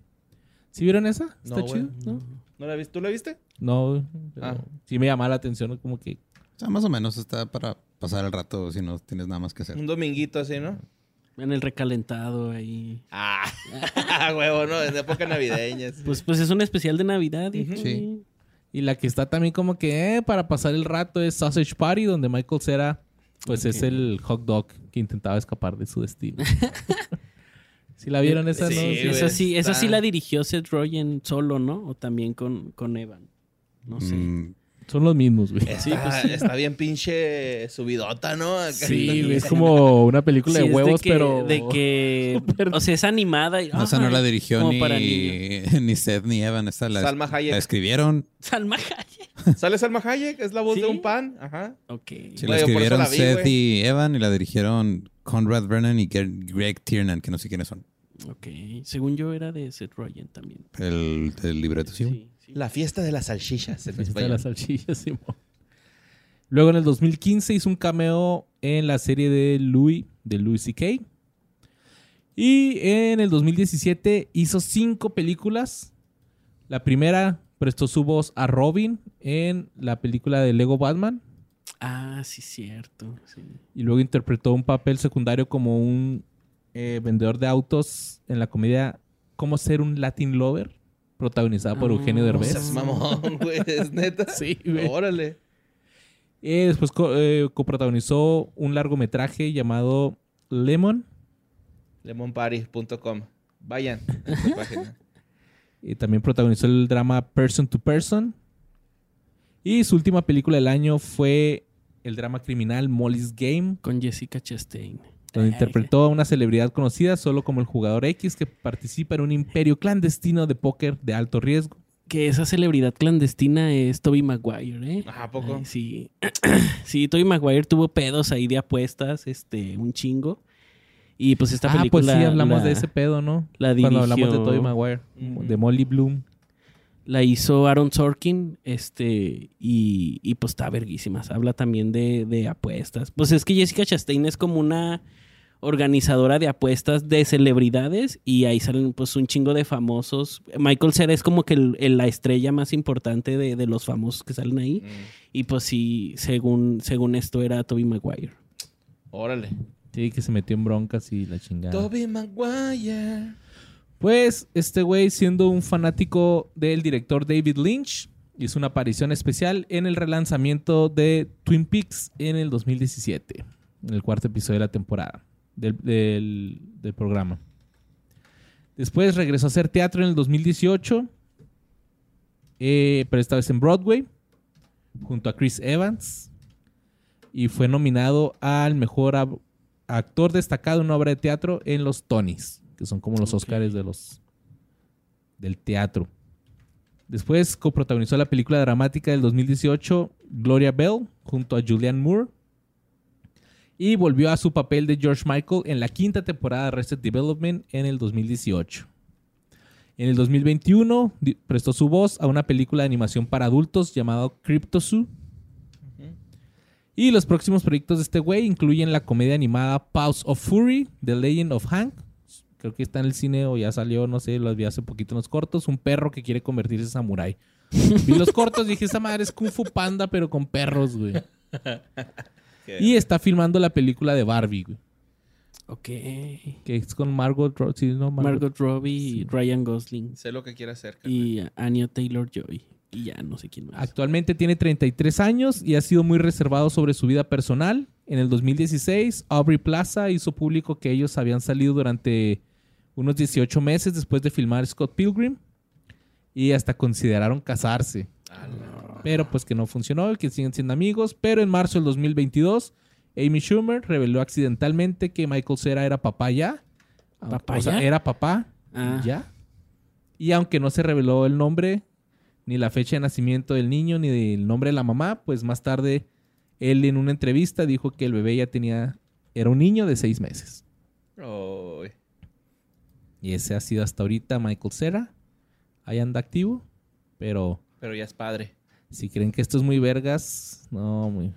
¿Sí vieron esa? ¿Está chido? ¿No? ¿No la viste? ¿Tú la viste? No, pero Ah. sí me llamaba la atención, como que O sea, más o menos está para pasar el rato si no tienes nada más que hacer. Un dominguito así, ¿no? En el recalentado ahí. Ah, huevo, ¿no? En época navideña. sí. Pues, pues es un especial de Navidad, hijo. Sí. Y la que está también como que eh, para pasar el rato es Sausage Party, donde Michael Cera, pues es el hot dog que intentaba escapar de su destino. ¿Sí la vieron esa? Sí, no? Esa sí, esa sí la dirigió Seth Rogen solo, ¿no? O también con, con Evan. No sé. Mm, Son los mismos, güey. Está, Sí, pues sí. está bien pinche subidota, ¿no? Acá. Sí, güey, es como una película Sí, de es huevos, que, pero... De que... Súper- O sea, es animada. Y, no, esa no la dirigió ni, ni Seth ni Evan. Esta la, Salma Hayek. la escribieron. Salma Hayek. ¿Sale Salma Hayek? Es la voz ¿Sí? de un pan. Ajá. Ok. Sí, la escribieron la vi, Seth güey. y Evan y la dirigieron Conrad Brennan y Greg Tiernan, que no sé quiénes son. Ok. Según yo era de Seth Rogen también. El, el libreto, sí. Sí, sí. La fiesta de las salchichas en Fiesta de las salchichas, Simón. Luego en el 2015 hizo un cameo en la serie de Louis, de Louis C.K. Y en el 2017 hizo cinco películas. La primera prestó su voz a Robin en la película de Lego Batman. Ah, sí, cierto. sí. Y luego interpretó un papel secundario como un eh, vendedor de autos en la comedia Cómo ser un Latin Lover, protagonizada por Ah, Eugenio No Derbez. seas mamón, güey. Es neta. Sí, güey. Órale. Y después co- eh, coprotagonizó un largometraje llamado Lemon. Lemonparty.com. Vayan a esta página. Y también protagonizó el drama Person to Person. Y su última película del año fue el drama criminal Molly's Game, Con Jessica Chastain. donde Ay, interpretó a una celebridad conocida solo como el jugador X que participa en un imperio clandestino de póker de alto riesgo. Que esa celebridad clandestina es Toby Maguire, ¿eh? Ajá, ¿a poco? Ay, sí. sí, Toby Maguire tuvo pedos ahí de apuestas, este, un chingo. Y pues esta ah, pues película. sí, hablamos la- de ese pedo, ¿no? la Cuando hablamos de dirigió- Tobey Maguire, de Molly Bloom. La hizo Aaron Sorkin, este, y, y pues está verguísimas. Habla también de, de apuestas. Pues es que Jessica Chastain es como una organizadora de apuestas de celebridades y ahí salen pues un chingo de famosos. Michael Cera es como que el- el- la estrella más importante de, de los famosos que salen ahí. Mm. Y pues sí, según, según esto era Toby Maguire. Órale. Sí, que se metió en broncas y la chingada. Toby Maguire. Pues este güey, siendo un fanático del director David Lynch, hizo una aparición especial en el relanzamiento de Twin Peaks en el 2017, en el cuarto episodio de la temporada del, programa. Después regresó a hacer teatro en el 2018, eh, pero esta vez en Broadway, junto a Chris Evans, y fue nominado al mejor actor destacado en una obra de teatro en los Tonys, que son como los. Oscars de los del teatro. Después coprotagonizó la película dramática del 2018 Gloria Bell junto a Julianne Moore y volvió a su papel de George Michael en la quinta temporada de Arrested Development en el 2018. En el 2021 di- prestó su voz a una película de animación para adultos llamado Crypto Zoo. Y los próximos proyectos de este güey incluyen la comedia animada Pause of Fury, The Legend of Hank. Creo que está en el cine o ya salió, no sé, los vi hace poquito en los cortos. Un perro que quiere convertirse en samurái. Vi los cortos y dije, esa madre es Kung Fu Panda, pero con perros, güey. Y está filmando la película de Barbie, güey. Ok. Que es con Margot Robbie. Sí, no, Margot. Margot Robbie y Ryan Gosling. Sé lo que quiere hacer. carnal. Y Anya Taylor-Joy. Y ya no sé quién más. Actualmente tiene 33 años y ha sido muy reservado sobre su vida personal. En el 2016, Aubrey Plaza hizo público que ellos habían salido durante unos 18 meses después de filmar Scott Pilgrim y hasta consideraron casarse. Pero pues que no funcionó y que siguen siendo amigos. Pero en marzo del 2022, Amy Schumer reveló accidentalmente que Michael Cera era papá ya. ¿Papá o sea, ya? era papá Ah. ya. Y aunque no se reveló el nombre, ni la fecha de nacimiento del niño, ni el nombre de la mamá, pues más tarde él en una entrevista dijo que el bebé ya tenía, era un niño de seis meses. Ay. Y ese ha sido hasta ahorita Michael Cera. Ahí anda activo. Pero Pero ya es padre. si creen que esto es muy vergas, no, muy...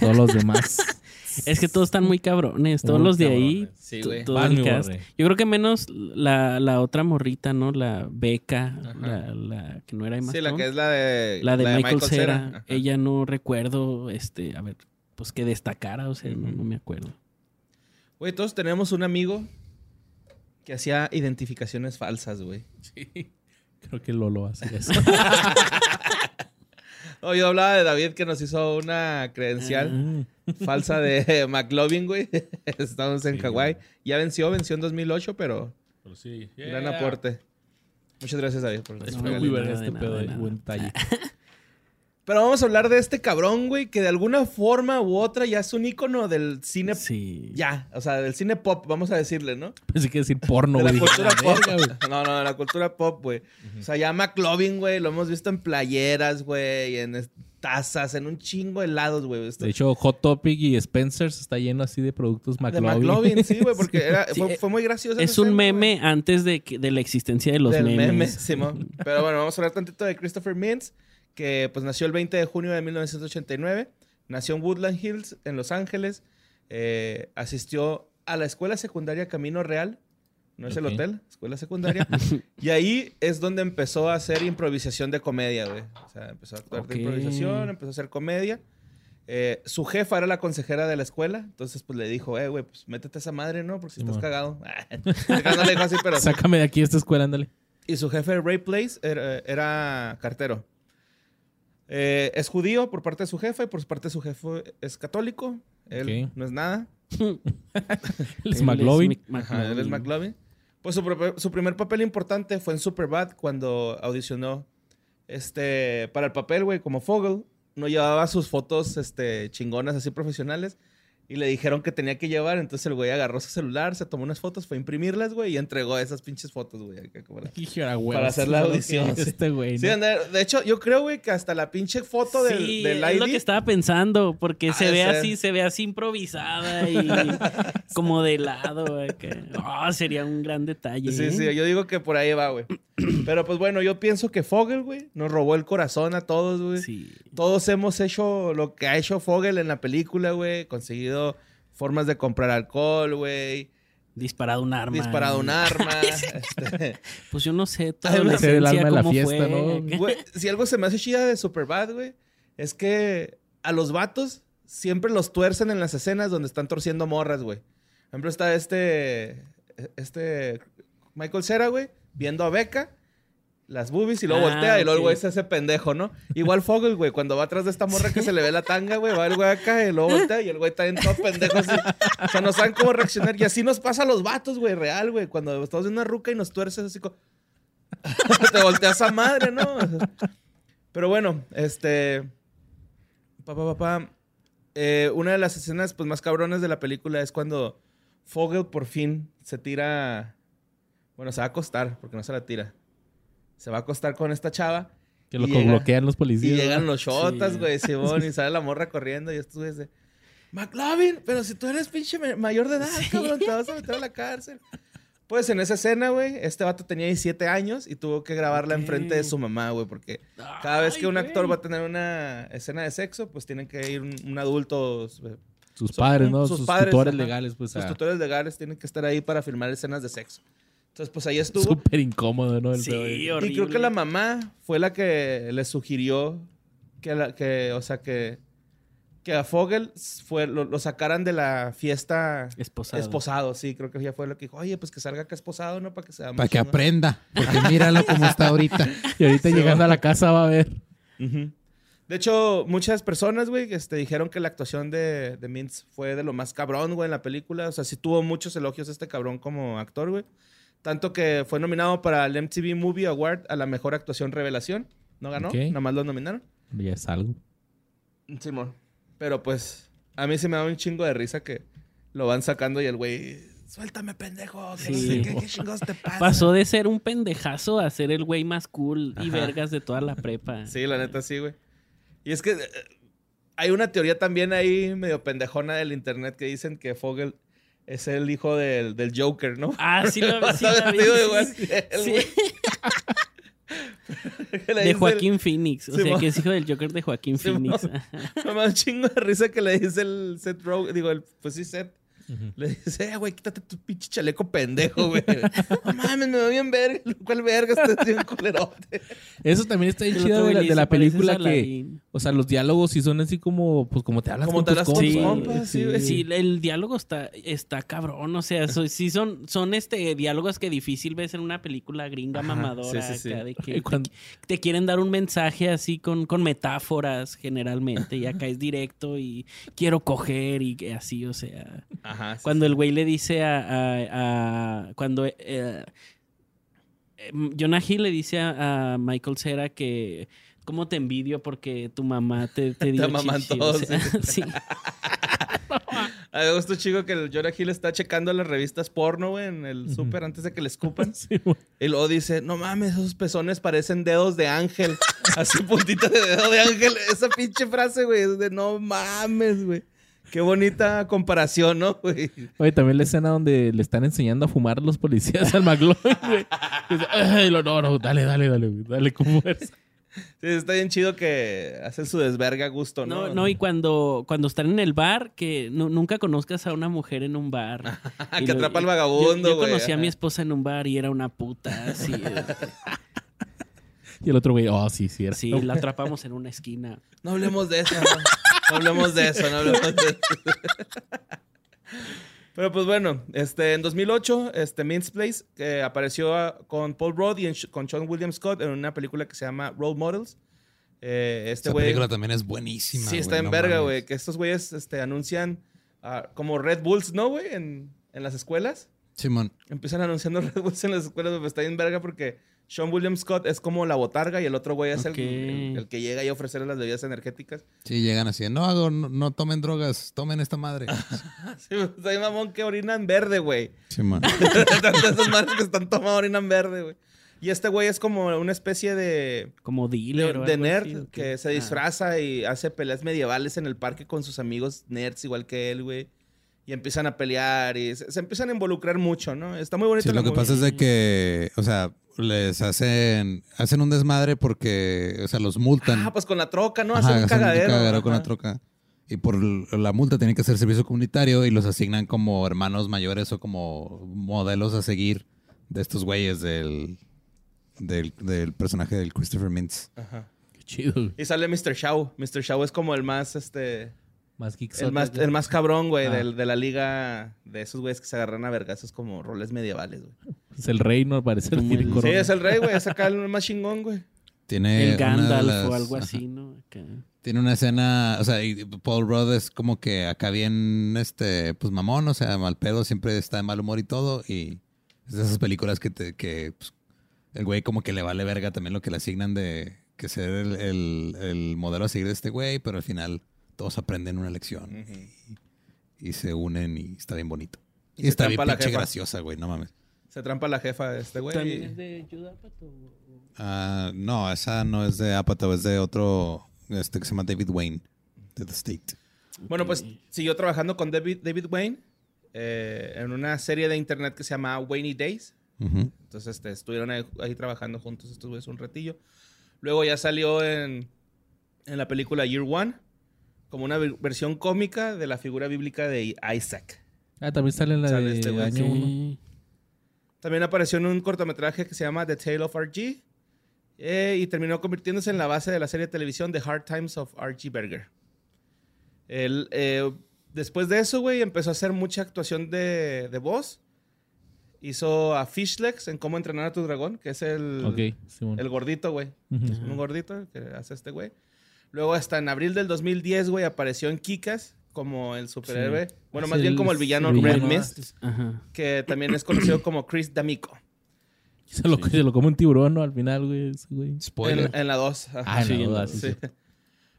Todos los demás. Es que todos están muy cabrones. Todos Muy los de ahí. Sí, güey. Yo creo que menos la, la otra morrita, ¿no? La Beca. La, la que no era Emma Sí, la que es la de, La de Michael, Cera. Ella no recuerdo, este, a ver, pues que destacara, o sea, no, no me acuerdo. Güey, todos tenemos un amigo que hacía identificaciones falsas, güey. Sí. Creo que Lolo hace eso. Oh, yo hablaba de David que nos hizo una credencial falsa de McLovin, güey. Estamos en Sí, Hawái. güey. Ya venció, venció en 2008, pero Pero sí. gran aporte. Muchas gracias, David. por Es No, muy nada, este nada, pedo, de buen detalle. Pero vamos a hablar de este cabrón, güey, que de alguna forma u otra ya es un ícono del cine. Sí. Ya, o sea, del cine pop, vamos a decirle, ¿no? Pensé que decir porno, de la güey. cultura pop. "La verga, güey". No, no, de la cultura pop, güey. O sea, ya McLovin, güey, lo hemos visto en playeras, güey, en tazas, en un chingo de helados, güey. Esto- De hecho, Hot Topic y Spencer's está lleno así de productos de McLovin. McLovin, sí, güey, porque era- Sí, fue, eh, fue muy gracioso. Es un meme antes de, que- de la existencia de los del memes. meme, Simón. Pero bueno, vamos a hablar tantito de Christopher Mintz, que pues nació el 20 de junio de 1989. Nació en Woodland Hills, en Los Ángeles. Eh, asistió a la escuela secundaria Camino Real. No es el hotel, escuela secundaria. y ahí es donde empezó a hacer improvisación de comedia, güey. O sea, empezó a actuar de improvisación, empezó a hacer comedia. Eh, su jefa era la consejera de la escuela, entonces pues le dijo, eh, güey, pues métete a esa madre, ¿no? Porque si estás cagado. no le dijo así, pero... Sácame de aquí esta escuela, ándale. Y su jefe, Ray Place, era, era cartero. Eh, es judío por parte de su jefe y por parte de su jefe es católico. Él no es nada. Él es McLovin. Ajá, él es McLovin. Pues su, su primer papel importante fue en Superbad cuando audicionó este, para el papel, güey, como Fogel. No llevaba sus fotos este, chingonas así profesionales. Y le dijeron que tenía que llevar. Entonces el güey agarró su celular, se tomó unas fotos, fue a imprimirlas, güey, y entregó esas pinches fotos, güey. huevos, Para hacer la audición, que es sí. Este güey, Sí, ¿no? ande- de hecho, yo creo, güey, que hasta la pinche foto del, Sí, del es lo que estaba pensando, porque se ve ser. así, se ve así improvisada y como de lado. acá. Ah, sería un gran detalle. Sí, ¿eh? sí, yo digo que por ahí va, güey. Pero pues bueno, yo pienso que Fogel, güey, nos robó el corazón a todos, güey. Sí. Todos hemos hecho lo que ha hecho Fogel en la película, güey. Conseguido formas de comprar alcohol, güey. Disparado un arma. Disparado un arma. este, Pues yo no sé, toda Además, ser el adolescencia alma de la cómo fiesta, fue. ¿no? güey, si algo se me hace chida de Superbad, güey, es que a los vatos siempre los tuercen en las escenas donde están torciendo morras, güey. Por ejemplo, está este. Este. Michael Cera, güey, viendo a Becca, las boobies y luego Ah, voltea y luego el güey se hace pendejo, ¿no? Igual Fogel, güey, cuando va atrás de esta morra que se le ve la tanga, güey, va el güey acá y luego voltea y el güey está en todo pendejo así. O sea, no saben cómo reaccionar. Y así nos pasa a los vatos, güey, real, güey. Cuando estamos viendo una ruca y nos tuerces así como... Te volteas a madre, ¿no? Pero bueno, este... Papá, papá. eh, una de las escenas pues, más cabronas de la película es cuando Fogel por fin se tira... Bueno, se va a acostar, porque no se la tira. Se va a acostar con esta chava. Que lo Y bloquean los Y policías. llegan ¿no? los shotas, Sí. güey, Simón, y sale la morra corriendo y estos güeyes de... McLovin, pero si tú eres pinche ma- mayor de edad, cabrón, te vas a meter a la cárcel. Pues en esa escena, güey, este vato tenía 17 años y tuvo que grabarla enfrente de su mamá, güey, porque cada vez que un actor va a tener una escena de sexo, pues tienen que ir un, un adulto, eh, Sus padres, ¿no? sus Sus, padres, tutores legales, pues. sus a- tutores legales tienen que estar ahí para filmar escenas de sexo. Entonces, pues ahí estuvo. Súper incómodo, ¿no? El Sí, horrible. Y creo que la mamá fue la que le sugirió que, la, que o sea, que, que a Fogel fue, lo, lo sacaran de la fiesta Esposado. esposado. Sí, creo que ella fue lo que dijo, oye, pues que salga acá esposado, ¿no? Para que sea Para que aprenda. Porque míralo cómo está ahorita. Y ahorita llegando a la casa va a ver. De hecho, muchas personas, güey, este, dijeron que la actuación de, de Mintz fue de lo más cabrón, güey, en la película. O sea, sí tuvo muchos elogios este cabrón como actor, güey. Tanto que fue nominado para el MTV Movie Award a la mejor actuación revelación. No ganó, Ok. nada más lo nominaron. Ya es algo. Simón. Pero pues, a mí se me da un chingo de risa que lo van sacando y el güey, suéltame, pendejo. Que no Sí. sé qué, qué chingados te pasa. Pasó de ser un pendejazo a ser el güey más cool y vergas de toda la prepa. Sí, la neta sí, güey. Y es que eh, hay una teoría también ahí medio pendejona del internet que dicen que Fogel es el hijo del, del Joker, ¿no? Ah, sí lo sí la vi. Sí. le De Joaquín Phoenix. O Sí, sea, que es hijo del Joker de Joaquín Sí, Phoenix. da un chingo de risa que le dice el Seth Rogen. Digo, el, pues sí, Seth. Le dice, eh, güey, quítate tu pinche chaleco pendejo, güey. no mames, me veo bien verga. ¿Cuál verga? Estás bien culerote. Eso también está bien chido de la, güey de la dice, "Pareces película que... Aladín". O sea, los diálogos sí son así como... Pues como te hablas Como con te tus hablas con tus compas. sí. Sí, el diálogo está, está cabrón. O sea, so- sí son, son este diálogos que difícil ves en una película gringa Ajá, mamadora. sí, sí, sí. acá, de que cuando- te, te quieren dar un mensaje así con, con metáforas generalmente. Y acá es directo y quiero coger y que así, o sea. Ajá. Sí, Cuando el güey le dice a. a- a- cuando. eh, eh, Jonah Hill le dice a, a Michael Cera que. ¿Cómo te envidio porque tu mamá te, te dio amamantó, chichi?" O sea, sí. A me gustó chico que el Jonah Hill está checando las revistas porno, güey, en el súper antes de que le escupan. Sí. Y luego dice, no mames, esos pezones parecen dedos de ángel. Así puntitas de dedo de ángel. Esa pinche frase, güey, es de no mames, güey. Qué bonita comparación, ¿no, güey? Oye, también la escena donde le están enseñando a fumar los policías al McLovin, güey. Dice, Ay, no, no, dale, dale, dale, güey, dale con fuerza. Sí, está bien chido que hacen su desverga a gusto, ¿no? No, no, y cuando, cuando están en el bar, que nu- nunca conozcas a una mujer en un bar. Que lo- atrapa al vagabundo, Yo, yo güey. conocí a mi esposa en un bar y era una puta. Así, Y el otro güey, oh, sí, sí, era. sí, la atrapamos en una esquina. No hablemos de eso, no, No hablemos de eso, no hablemos de eso. Pero pues bueno, este, en 2008, este, Mintz Place que apareció ah, con Paul Rudd y en- con Sean William Scott en una película que se llama Role Models. Eh, este película también es buenísima. Sí, está en no verga, güey. Que estos güeyes este, anuncian ah, como Red Bulls, ¿no, güey? En, en las escuelas. Simón. Empiezan anunciando Red Bulls en las escuelas, güey. Está en verga porque Sean William Scott es como la botarga y el otro güey es el- el, el que llega y a ofrecerles las bebidas energéticas. Sí, llegan así. No hago, no, no tomen drogas, tomen esta madre. Sí, pues, hay mamón que orinan verde, güey. Simón. Tantas esas madres que están tomando orinan verde, güey. Y este güey es como una especie de, Como de, dealer. de nerd así, que se Ah. disfraza y hace peleas medievales en el parque con sus amigos nerds igual que él, güey. Y empiezan a pelear y se, se empiezan a involucrar mucho, ¿no? Está muy bonito. Sí, lo que pasa es de que, o sea, les hacen, hacen un desmadre porque, o sea, los multan. Ah, pues con la troca, ¿no? Ajá, Hacen un hacen cagadero. con la troca. Y por la multa tienen que hacer servicio comunitario y los asignan como hermanos mayores o como modelos a seguir de estos güeyes del, del, del personaje del Christopher Mintz. Ajá. Qué chido. Y sale Mr. Shaw. Mr. Shaw es como el más, este... Más geeks. El más, el más cabrón, güey, Ah. de, la liga de esos güeyes que se agarran a vergazos como roles medievales, güey. Es el rey, no parece el- corona. Sí, es el rey, güey. Es acá el más chingón, güey. Tiene el Gandalf las- o algo ajá. así, ¿no? Acá. Tiene una escena, o sea, y Paul Rudd es como que acá bien, este, pues mamón, o sea, mal pedo, siempre está de mal humor y todo. Y es de esas películas que, te, que pues, el güey como que le vale verga también lo que le asignan de que ser el, el- el modelo a seguir de este güey, pero al final todos aprenden una lección y, y se unen y está bien bonito. Y Y, se está bien trampa la pinche jefa. graciosa, güey, no mames. Se trampa la jefa de este güey. ¿También es de Judah Apatow? Ah, no, esa no es de Apatow, es de otro, este que se llama David Wayne, de The State. Bueno, pues siguió trabajando con David, David Wayne eh, en una serie de internet que se llama Wayne Days. Ujú. Entonces este, estuvieron ahí, ahí trabajando juntos estos güeyes un ratillo. Luego ya salió en, en la película Year One como una ver- versión cómica de la figura bíblica de Isaac. Ah, también sale en la Sale de este año sí. uno. También apareció en un cortometraje que se llama The Tale of RG eh, y terminó convirtiéndose en la base de la serie de televisión The Hard Times of RG Berger. Él, eh, después de eso, güey, empezó a hacer mucha actuación de, de voz. Hizo a Fishlegs en Cómo entrenar a tu dragón, que es el, Ok, Simón. el gordito, güey. Ujú. Es un gordito que hace este güey. Luego, hasta en abril del 2010, güey, apareció en Kikas como el superhéroe. Bueno, Es más bien como el villano villano. Red Mist, Ajá. que también es conocido como Chris D'Amico. Se lo, se lo come un tiburón, ¿no? Al final, güey. Spoiler. En, en la 2. Ah, Sí, dos, en la ah, sí, Sí. sí.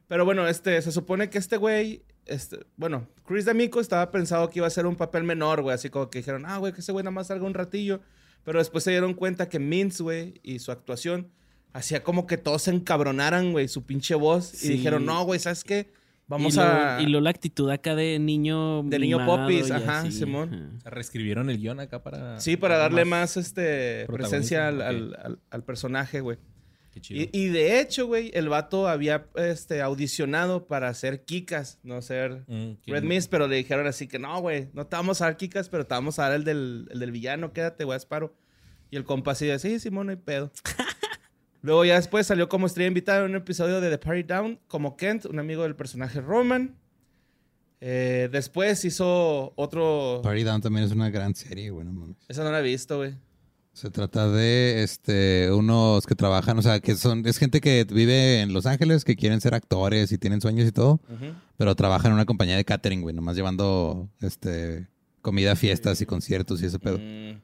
Pero bueno, este, se supone que este güey, este, bueno, Chris D'Amico estaba pensado que iba a ser un papel menor, güey, así como que dijeron, ah, güey, que ese güey nada más salga un ratillo. Pero después se dieron cuenta que Mintz, güey, y su actuación hacía como que todos se encabronaran, güey, su pinche voz. Sí. Y dijeron, no, güey, ¿sabes qué? Vamos y a... Y luego la actitud acá de niño. De niño popis, ajá, así, Simón. ajá. O sea, reescribieron el guion acá para... Sí, para darle más más, este, presencia al, al- al- al personaje, güey. Qué chido. Y, y de hecho, güey, el vato había este, audicionado para hacer Kikas, no ser Mm, Red Mist, pero le dijeron así que no, güey, no te vamos a dar Kikas, pero te vamos a dar el del, el del villano, quédate, güey, Asparo. Y el compa así de, sí, Simón, no hay pedo. Luego ya después salió como estrella invitada en un episodio de The Party Down, como Kent, un amigo del personaje Roman. Eh, después hizo otro... Party Down también es una gran serie, güey, no mames. Esa no la he visto, güey. Se trata de este unos que trabajan, o sea, que son es gente que vive en Los Ángeles, que quieren ser actores y tienen sueños y todo, pero trabajan en una compañía de catering, güey, nomás llevando este comida, a fiestas y conciertos y ese pedo. Mm.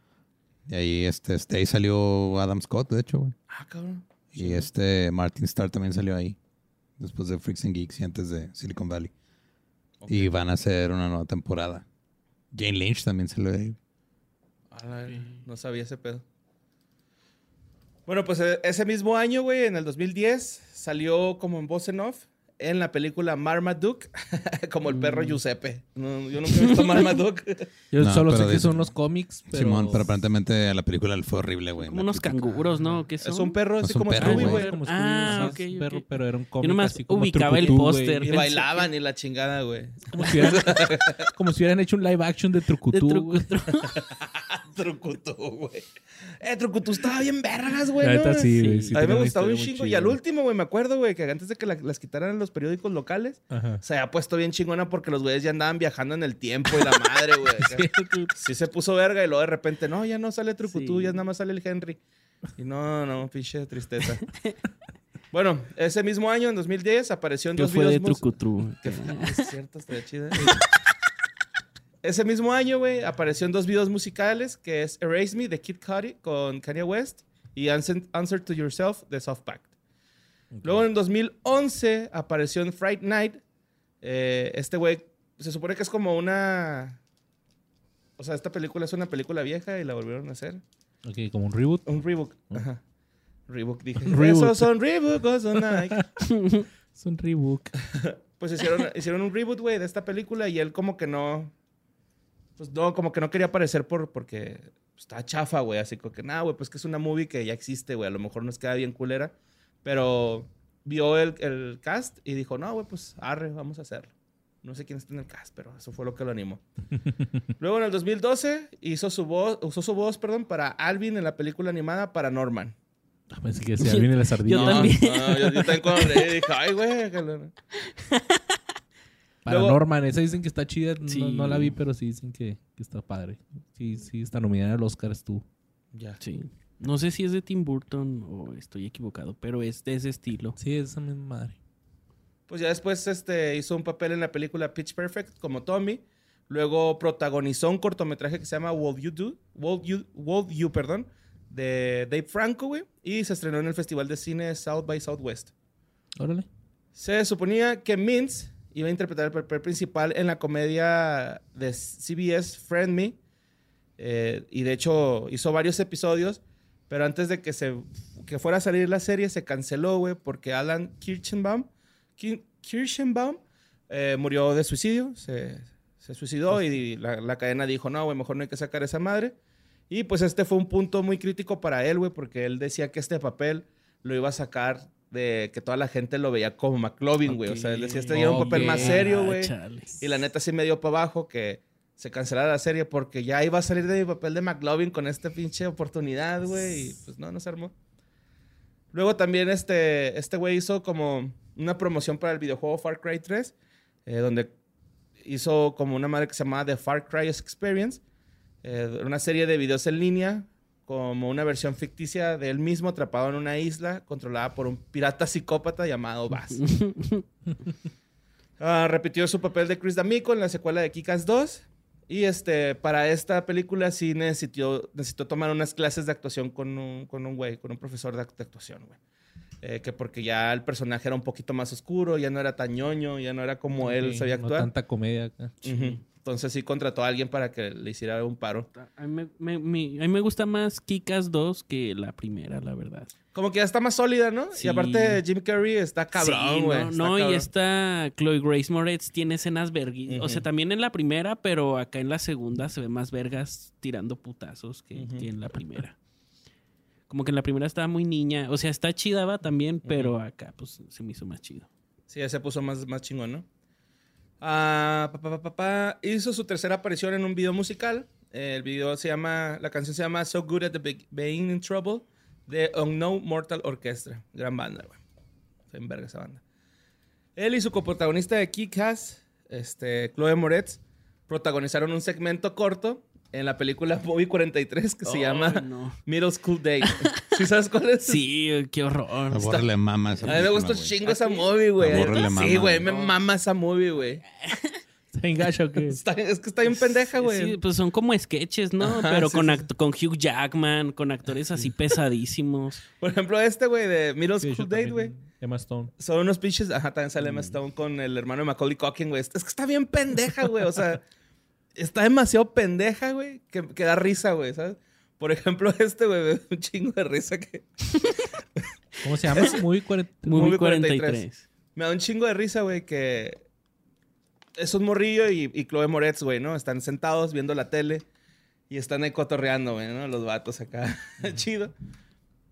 Y ahí este, este ahí salió Adam Scott, de hecho, güey. Ah, cabrón. Y este Martin Starr también salió ahí. Después de Freaks and Geeks y antes de Silicon Valley. Y van a hacer una nueva temporada. Jane Lynch también salió ahí. No sabía ese pedo. Bueno, pues eh, ese mismo año, güey, en el 2010, salió como en voz en off en la película Marmaduke, como el perro Giuseppe. No, yo nunca he visto Marmaduke. Yo No, solo sé que son unos cómics, pero... Simón, pero aparentemente la película le fue horrible, güey. Como unos canguros, ¿no? ¿Qué es son? un perro Es así como perro, Scooby, güey, Ah, ok, un perro, pero era un cómic nomás así como ubicaba el póster. Y bailaban y la chingada, güey. Como si, hubieran, como si hubieran hecho un live action de De Trucutú, truco. Trucutú, güey. Eh, Trucutú estaba bien vergas, güey. La ¿no? sí, güey. Sí. sí a mí me gustaba un chingo. Y al último, güey, me acuerdo, güey, que antes de que la- las quitaran en los periódicos locales, Ajá. se había puesto bien chingona porque los güeyes ya andaban viajando en el tiempo y la madre, güey. acá. Sí se puso verga y luego de repente, no, ya no sale Trucutú, Sí. ya nada más sale el Henry. Y no, no, pinche tristeza. bueno, ese mismo año, en 2010, apareció en ¿Qué dos fue de videos mus- trucutru? Que fue- Es cierto, estaría chida. Ese mismo año, güey, apareció en dos videos musicales, que es Erase Me, de Kid Cudi, con Kanye West, y Answer, to Yourself, de Soft Pact. Luego, en 2011, apareció en Fright Night. Eh, este güey, se supone que es como una... O sea, esta película es una película vieja y la volvieron a hacer. Ok, como un reboot. Un rebook. Ajá. Rebook, dije. Un reboot. Esos son Reebok o son Nike. Es un reboot. Pues hicieron, hicieron un reboot, güey, de esta película y él como que no... Pues no, como que no quería aparecer por, porque está chafa, güey. Así como que, nada, güey, pues que es una movie que ya existe, güey. A lo mejor nos queda bien culera. Pero vio el, el cast y dijo, no, güey, pues arre, vamos a hacerlo. No sé quién está en el cast, pero eso fue lo que lo animó. Luego en el 2012 hizo su voz, usó su voz, perdón, para Alvin en la película animada Paranorman. Ah, Pensé que se viene la sardina. Yo también. No, yo, yo también cuando leí dije, ay, güey. Para Luego- Norman, esa dicen que está chida. No- Sí. No, la vi, pero sí dicen que, que está padre. Sí, sí, está nominada al Oscar, tú. Ya. Sí. No sé si es de Tim Burton o estoy equivocado, pero es de ese estilo. Sí, es esa misma madre. Pues ya después este, hizo un papel en la película Pitch Perfect como Tommy. Luego protagonizó un cortometraje que se llama What You Do, What You, What You, perdón, de Dave Franco, güey. Y se estrenó en el Festival de Cine South by Southwest. Órale. Se suponía que Mintz iba a interpretar el papel principal en la comedia de CBS Friend Me. Eh, y de hecho hizo varios episodios. Pero antes de que, se, que fuera a salir la serie, se canceló, güey, porque Alan Kirchenbaum, Ki- Kirchenbaum eh, murió de suicidio. Se, se suicidó y la, la cadena dijo, no, güey, mejor no hay que sacar esa madre. Y pues este fue un punto muy crítico para él, güey, porque él decía que este papel lo iba a sacar de que toda la gente lo veía como McLovin, güey. O sea, él decía, este era un papel más serio, Ah, güey. Y la neta sí me dio para abajo que se cancelara la serie porque ya iba a salir de mi papel de McLovin con esta pinche oportunidad, güey. Y pues no, no se armó. Luego también este este güey hizo como una promoción para el videojuego Far Cry 3, eh, donde hizo como una madre que se llamaba The Far Cry Experience, eh, una serie de videos en línea como una versión ficticia de él mismo atrapado en una isla controlada por un pirata psicópata llamado Bass. Ah, repitió su papel de Chris D'Amico en la secuela de Kick-Ass 2. Y este, para esta película sí necesitó, necesitó tomar unas clases de actuación con un, con un güey, con un profesor de, act- de actuación, güey. Eh, que porque ya el personaje era un poquito más oscuro, ya no era tan ñoño, ya no era como él sabía no actuar. tanta comedia acá. Ujú. Entonces sí contrató a alguien para que le hiciera un paro. A mí me, a mí me gusta más Kikas 2 que la primera, la verdad. Como que ya está más sólida, ¿no? Sí. Y aparte Jim Carrey está cabrón, Sí, güey. no, no, y esta Chloe Grace Moretz tiene escenas vergui. O sea, también en la primera, pero acá en la segunda se ve más vergas tirando putazos que, en la primera. Como que en la primera estaba muy niña. O sea, está chida va también, pero acá pues se me hizo más chido. Sí, ya se puso más, más chingón, ¿no? Ah, pa, pa, pa. Hizo su tercera aparición en un video musical. El video se llama, la canción se llama So Good at the Be- Being in Trouble de Unknown Mortal Orchestra. Gran banda, güey. Está en verga esa banda. Él y su coprotagonista de Kick-Ass, este, Chloe Moretz, protagonizaron un segmento corto en la película Bobby 43 que se llama no. Middle School Date. ¿Sí sabes cuál es? Sí, qué horror. A Borre le mama esa A mí me güey. chingo esa movie, güey. Sí, güey, me mama esa movie, güey. ¿Está en gacho o qué? Está- es que está bien pendeja, güey. Sí, pues son como sketches, ¿no? Ajá, Pero sí, con, sí, con Hugh Jackman, con actores así pesadísimos. Por ejemplo, este, güey, de Middle School Date, güey. Emma Stone. Son unos pinches. Ajá, también sale Emma Mm. Stone con el hermano de Macaulay Culkin, güey. Es que está bien pendeja, güey. O sea, está demasiado pendeja, güey, que, que da risa, güey, ¿sabes? Por ejemplo, este, güey, me da un chingo de risa que. ¿Cómo se llama? Muy 40. Movie Movie 43. 43. Me da un chingo de risa, güey, que es un morrillo y, y Chloe Moretz, güey, ¿no? Están sentados viendo la tele y están ahí cotorreando, güey, ¿no? Los vatos acá. Chido.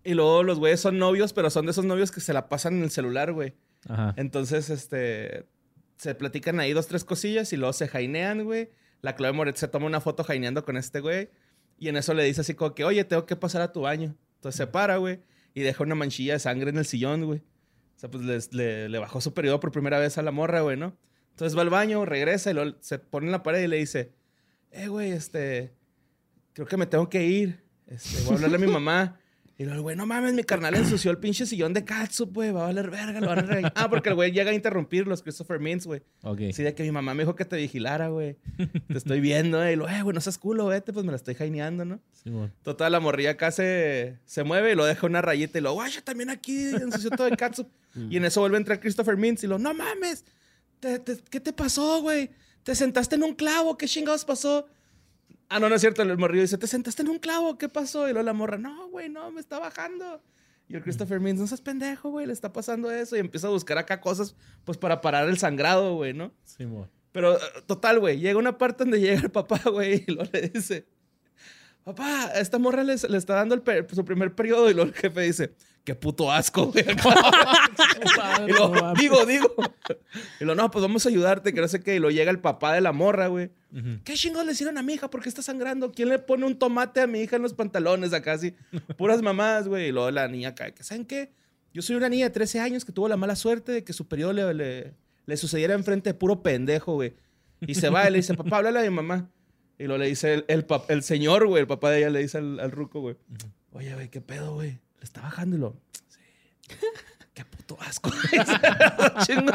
Y luego los güeyes son novios, pero son de esos novios que se la pasan en el celular, güey. Ajá. Entonces, este, se platican ahí dos, tres cosillas y luego se jainean, güey. La Chloe Moretz se toma una foto jaineando con este güey y en eso le dice así como que, oye, tengo que pasar a tu baño. Entonces se para, güey, y deja una manchilla de sangre en el sillón, güey. O sea, pues le, le bajó su periodo por primera vez a la morra, güey, ¿no? Entonces va al baño, regresa y se pone en la pared y le dice, eh, güey, este, creo que me tengo que ir. Este, voy a hablarle a mi mamá. Y luego el güey, no mames, mi carnal ensució el pinche sillón de catsup, güey, va a valer verga, lo van a regañar. Ah, porque el güey llega a interrumpir los Christopher Mintz, güey. Ok. Sí, de que mi mamá me dijo que te vigilara, güey. Te estoy viendo, eh. Y luego, eh, güey, no seas culo, vete, pues me la estoy jaineando, ¿no? Simón. Total, la morrilla acá se, se mueve y lo deja una rayita y lo, guay, también aquí ensució todo el catsup. y en eso vuelve a entrar Christopher Mintz y lo, no mames, te- te- ¿qué te pasó, güey? Te sentaste en un clavo, ¿qué chingados pasó? Ah, no, no es cierto, el morrillo dice, te sentaste en un clavo, ¿qué pasó? Y luego la morra, no, güey, no, me está bajando. Y el Christopher Mintz, no seas pendejo, güey, le está pasando eso. Y empieza a buscar acá cosas, pues, para parar el sangrado, güey, ¿no? Simón. Pero, eh, total, güey, llega una parte donde llega el papá, güey, y luego le dice, papá, esta morra le, le está dando el su primer periodo, y luego el jefe dice, qué puto asco, güey. y digo, digo. Y luego, no, pues vamos a ayudarte, que no sé qué. Y luego llega el papá de la morra, güey. ¿Qué chingados le hicieron a mi hija? ¿Por qué está sangrando? ¿Quién le pone un tomate a mi hija en los pantalones acá así? Puras mamás, güey. Y luego la niña cae. que ¿Saben qué? Yo soy una niña de 13 años que tuvo la mala suerte de que su periodo le, le, le sucediera enfrente de puro pendejo, güey. Y se va y le dice, papá, háblale a mi mamá. Y luego le dice el, el, el señor, güey, el papá de ella le dice al, al ruco, güey. Oye, güey, ¿qué pedo, güey? Le está bajando y lo... Sí. Qué puto asco. Chingo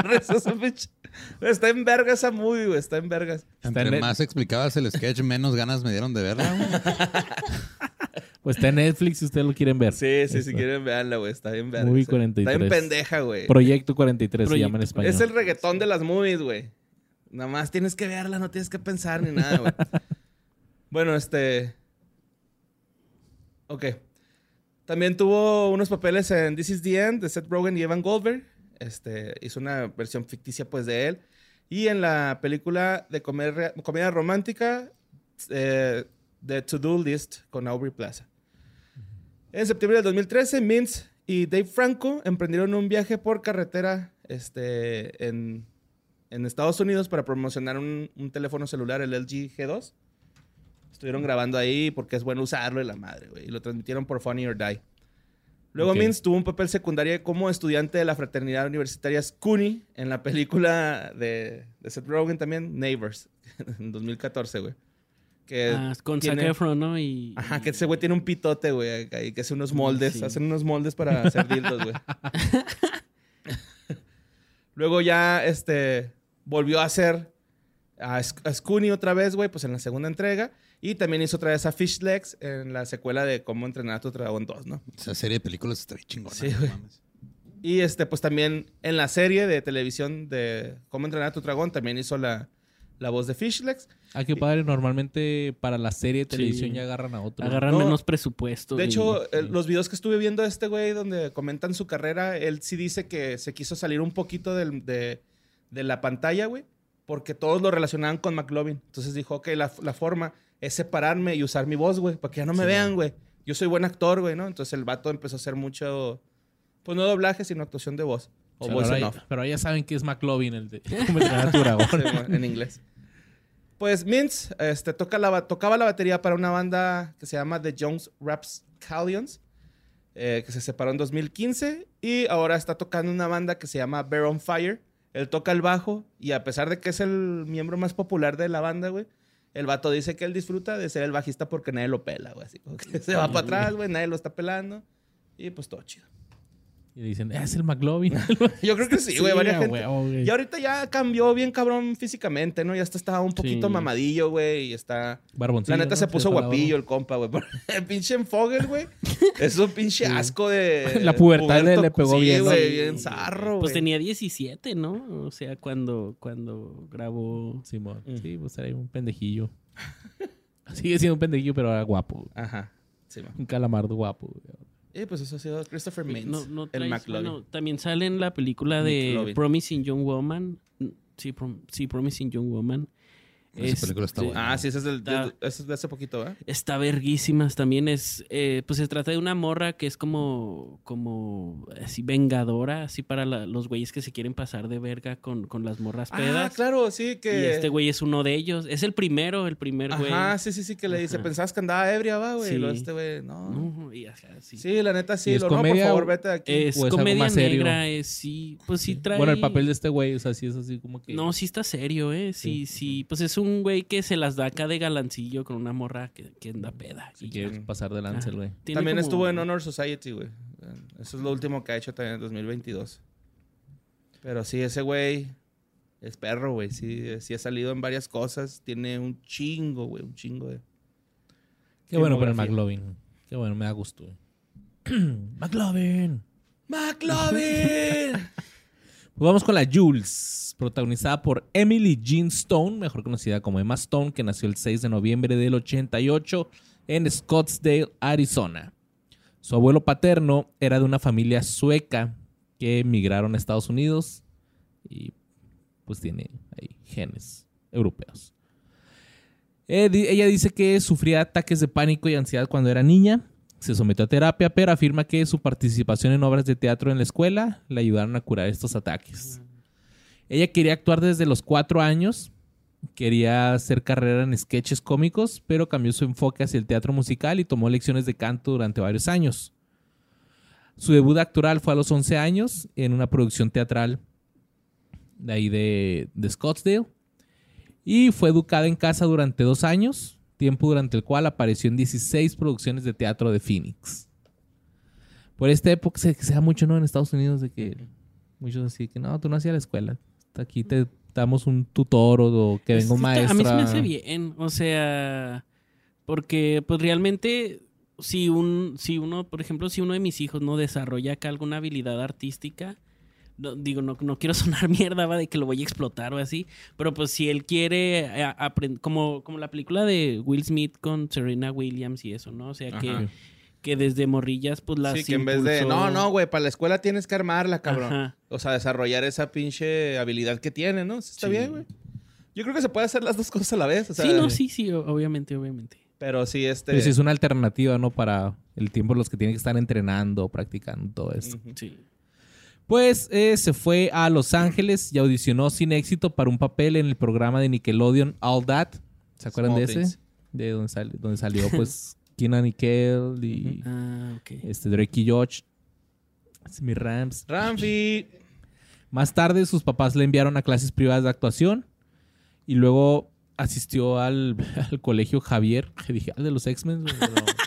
Está en verga esa movie, güey. Está en vergas. Está Entre en- más explicabas el sketch, menos ganas me dieron de verla. güey. Pues está en Netflix si ustedes lo quieren ver. Sí, sí, si quieren verla, güey. Está bien verga. Movie Está- Está 43. bien pendeja, güey. Proyecto 43 se llama en español. Es el reggaetón de las movies, güey. Nada más tienes que verla, no tienes que pensar ni nada, güey. bueno, este. Ok. También tuvo unos papeles en This is the End de Seth Rogen y Evan Goldberg. Este, hizo una versión ficticia, pues, de él. Y en la película de comedia, romántica eh, de To Do List con Aubrey Plaza. En septiembre del 2013, Mintz y Dave Franco emprendieron un viaje por carretera este, en, en Estados Unidos para promocionar un teléfono celular, el LG G2. Estuvieron grabando ahí porque es bueno usarlo y la madre, güey. Y lo transmitieron por Funny or Die. Luego Ok. Mintz tuvo un papel secundario como estudiante de la fraternidad universitaria SCUNY en la película de, de Seth Rogen también, Neighbors, en 2014, güey. Que Ah, con tiene- Zac Efron, ¿no? Y, Ajá, que ese güey tiene un pitote, güey, que hace unos moldes, Sí. hacen unos moldes para hacer dildos, güey. Luego ya, este, volvió a hacer a, Sc- a Scooney otra vez, güey, pues en la segunda entrega. Y también hizo otra vez a Fish Legs en la secuela de Cómo entrenar a tu dragón 2, ¿no? Esa serie de películas está bien chingona. Sí, güey. Y este, pues también en la serie de televisión de Cómo entrenar a tu dragón también hizo la, la voz de Fish Legs. Ah, qué padre. Normalmente para la serie de televisión Sí. ya agarran a otro. Agarran No. menos presupuesto. De y- hecho, los videos que estuve viendo de este güey donde comentan su carrera, él sí dice que se quiso salir un poquito del- de, de la pantalla, güey, porque todos lo relacionaban con McLovin. Entonces dijo, ok, la, la forma es separarme y usar mi voz, güey, para que ya no me Sí, vean, güey. Yo soy buen actor, güey, ¿no? Entonces el vato empezó a hacer mucho, pues no doblaje, sino actuación de voz. O Pero voice pero ahora ya saben que es McLovin el de cómo entrenar a tu dragón. Sí, en inglés. Pues Mintz este, toca la, tocaba la batería para una banda que se llama The Jones Rapscallions, eh, que se separó en 2015 y ahora está tocando una banda que se llama Bear on Fire. Él toca el bajo y a pesar de que es el miembro más popular de la banda, güey, el vato dice que él disfruta de ser el bajista porque nadie lo pela, güey. Así como que se va para atrás, güey, nadie lo está pelando y pues todo chido. Y dicen, "Ah, es el McLovin. Yo creo que sí, güey, varias a gente. Y ahorita ya cambió bien cabrón físicamente, ¿no? Ya está, estaba un poquito Sí. mamadillo, güey, y está... Barboncillo, La neta ¿no? se puso guapillo el compa, güey. El pinche Fogel, güey. Es un pinche asco de... La pubertad le- pegó sí, bien, ¿no? güey, bien zarro, Pues tenía 17, ¿no? O sea, cuando, cuando grabó... Simón. Mm. Sí, pues era un pendejillo. Sigue siendo un pendejillo, pero era guapo. Ajá. Sí. Un calamardo guapo. güey. Y pues eso ha sido Christopher Mintz, No, no el McLovin. bueno, también sale en la película de McLovin. Promising Young Woman. Sí, Prom- sí, Promising Young Woman. Esa película está Este, buena. Ah, sí, ese es, del, es de hace poquito, ¿eh? Está verguísimas también. Es, eh, pues se trata de una morra que es como, como así vengadora, así para la- los güeyes que se quieren pasar de verga con, con las morras pedas. Ah, claro, sí, Y que... este güey es uno de ellos. Es el primero, el primer güey. Ajá, sí, sí, sí, que le dice, Ajá. pensabas que andaba ebria, va, güey. Y Sí. luego este güey, no. No, y ajá, sí. Sí, la neta sí. ¿Y es Lo, no, por comedia favor, vete de aquí. Es ¿O es algo comedia más serio? negra, es sí. Pues sí trae. Bueno, el papel de este güey, o sea, sí es así como que. No, sí está serio, ¿eh? Sí, sí. Pues es un güey que se las da acá de galancillo con una morra que, que anda peda. Si y quieres ya. pasar de lanza, el güey. También como- estuvo en Honor Society, güey. Eso es lo último que ha hecho también en 2022. Pero sí, ese güey es perro, güey. Sí, sí ha salido en varias cosas. Tiene un chingo, güey. Un chingo de... Qué bueno por el. McLovin. Qué bueno, me da gusto. güey. McLovin. ¡McLovin! Vamos con la Jules, protagonizada por Emily Jean Stone, mejor conocida como Emma Stone, que nació el 6 de noviembre del 88 en Scottsdale, Arizona. Su abuelo paterno era de una familia sueca que emigraron a Estados Unidos y pues tiene ahí genes europeos. Ella dice que sufría ataques de pánico y ansiedad cuando era niña. Se sometió a terapia, pero afirma que su participación en obras de teatro en la escuela le ayudaron a curar estos ataques. Ella quería actuar desde los cuatro años, quería hacer carrera en sketches cómicos, pero cambió su enfoque hacia el teatro musical y tomó lecciones de canto durante varios años. Su debut actoral fue a los 11 años en una producción teatral de ahí de, de Scottsdale. Y fue educada en casa durante dos años, tiempo durante el cual apareció en 16 producciones de teatro de Phoenix. Por esta época se, se da mucho, ¿no? En Estados Unidos de que muchos así que no, tú no hacías la escuela. Aquí te damos un tutor o, que venga un maestro. A mí se me hace bien, o sea, porque pues realmente si un si uno, por ejemplo, si uno de mis hijos no desarrolla acá alguna habilidad artística, no, digo, no, no quiero sonar mierda, va, de que lo voy a explotar o así, pero pues si él quiere aprender, como, como la película de Will Smith con Serena Williams y eso, ¿no? O sea, que, Ajá. que desde morrillas, pues las Sí, que en vez de, no, no, güey, para la escuela tienes que armarla, cabrón. Ajá. O sea, desarrollar esa pinche habilidad que tiene, ¿no? Está Sí. bien, güey. Yo creo que se puede hacer las dos cosas a la vez. O sea, sí, no, sí, sí, obviamente, obviamente. Pero sí, este. Pero sí es una alternativa, ¿no? Para el tiempo los que tienen que estar entrenando, practicando todo esto. Sí. Pues eh, se fue a Los Ángeles y audicionó sin éxito para un papel en el programa de Nickelodeon All That. ¿Se acuerdan Small de ese? De donde, sal- donde salió pues Keenan y Kel y Ah, este, Drake y Josh. Mi Rams. Ramfi. Más tarde sus papás le enviaron a clases privadas de actuación y luego asistió al, al colegio Javier, que dije, al de los X-Men.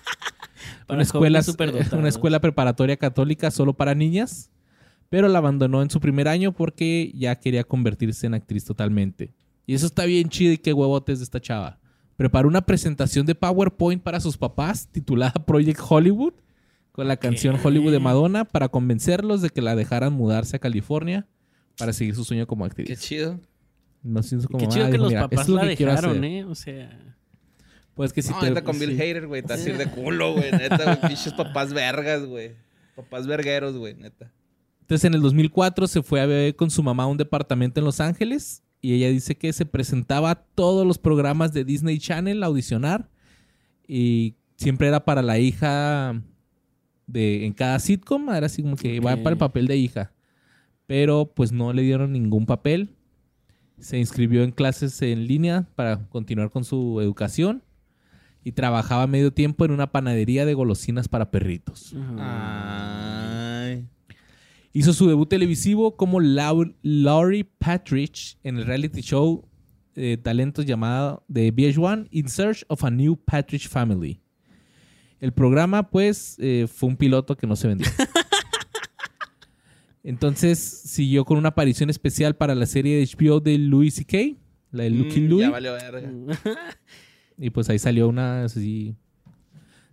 una, escuela, superdotados. una escuela preparatoria católica solo para niñas, pero la abandonó en su primer año porque ya quería convertirse en actriz totalmente. Y eso está bien chido y qué huevotes de esta chava. Preparó una presentación de PowerPoint para sus papás titulada Project Hollywood con la canción Hollywood de Madonna para convencerlos de que la dejaran mudarse a California para seguir su sueño como actriz. Qué chido. No sé, como, Qué chido ah, que dijo, los "Mira, papás lo la dejaron, hacer". ¿eh? O sea... Pues que si no, te- neta con Bill sí. Hader, güey. Te hace ir de culo, güey. Neta, güey. Pinches papás vergas, güey. Papás vergueros, güey, neta. Entonces en el 2004 se fue a vivir con su mamá a un departamento en Los Ángeles y ella dice que se presentaba a todos los programas de Disney Channel a audicionar y siempre era para la hija de en cada sitcom, era así como que va Ok. para el papel de hija. Pero pues no le dieron ningún papel. Se inscribió en clases en línea para continuar con su educación y trabajaba medio tiempo en una panadería de golosinas para perritos. Ay. Hizo su debut televisivo como Lau- Laurie Patrick en el reality show de talentos llamado de VH1 In Search of a New Patrick Family. El programa, pues, eh, fue un piloto que no se vendió. Entonces siguió con una aparición especial para la serie de HBO de Louis C.K., la de Lucky Mm, Louie. Ya valió verga. Y pues ahí salió una así.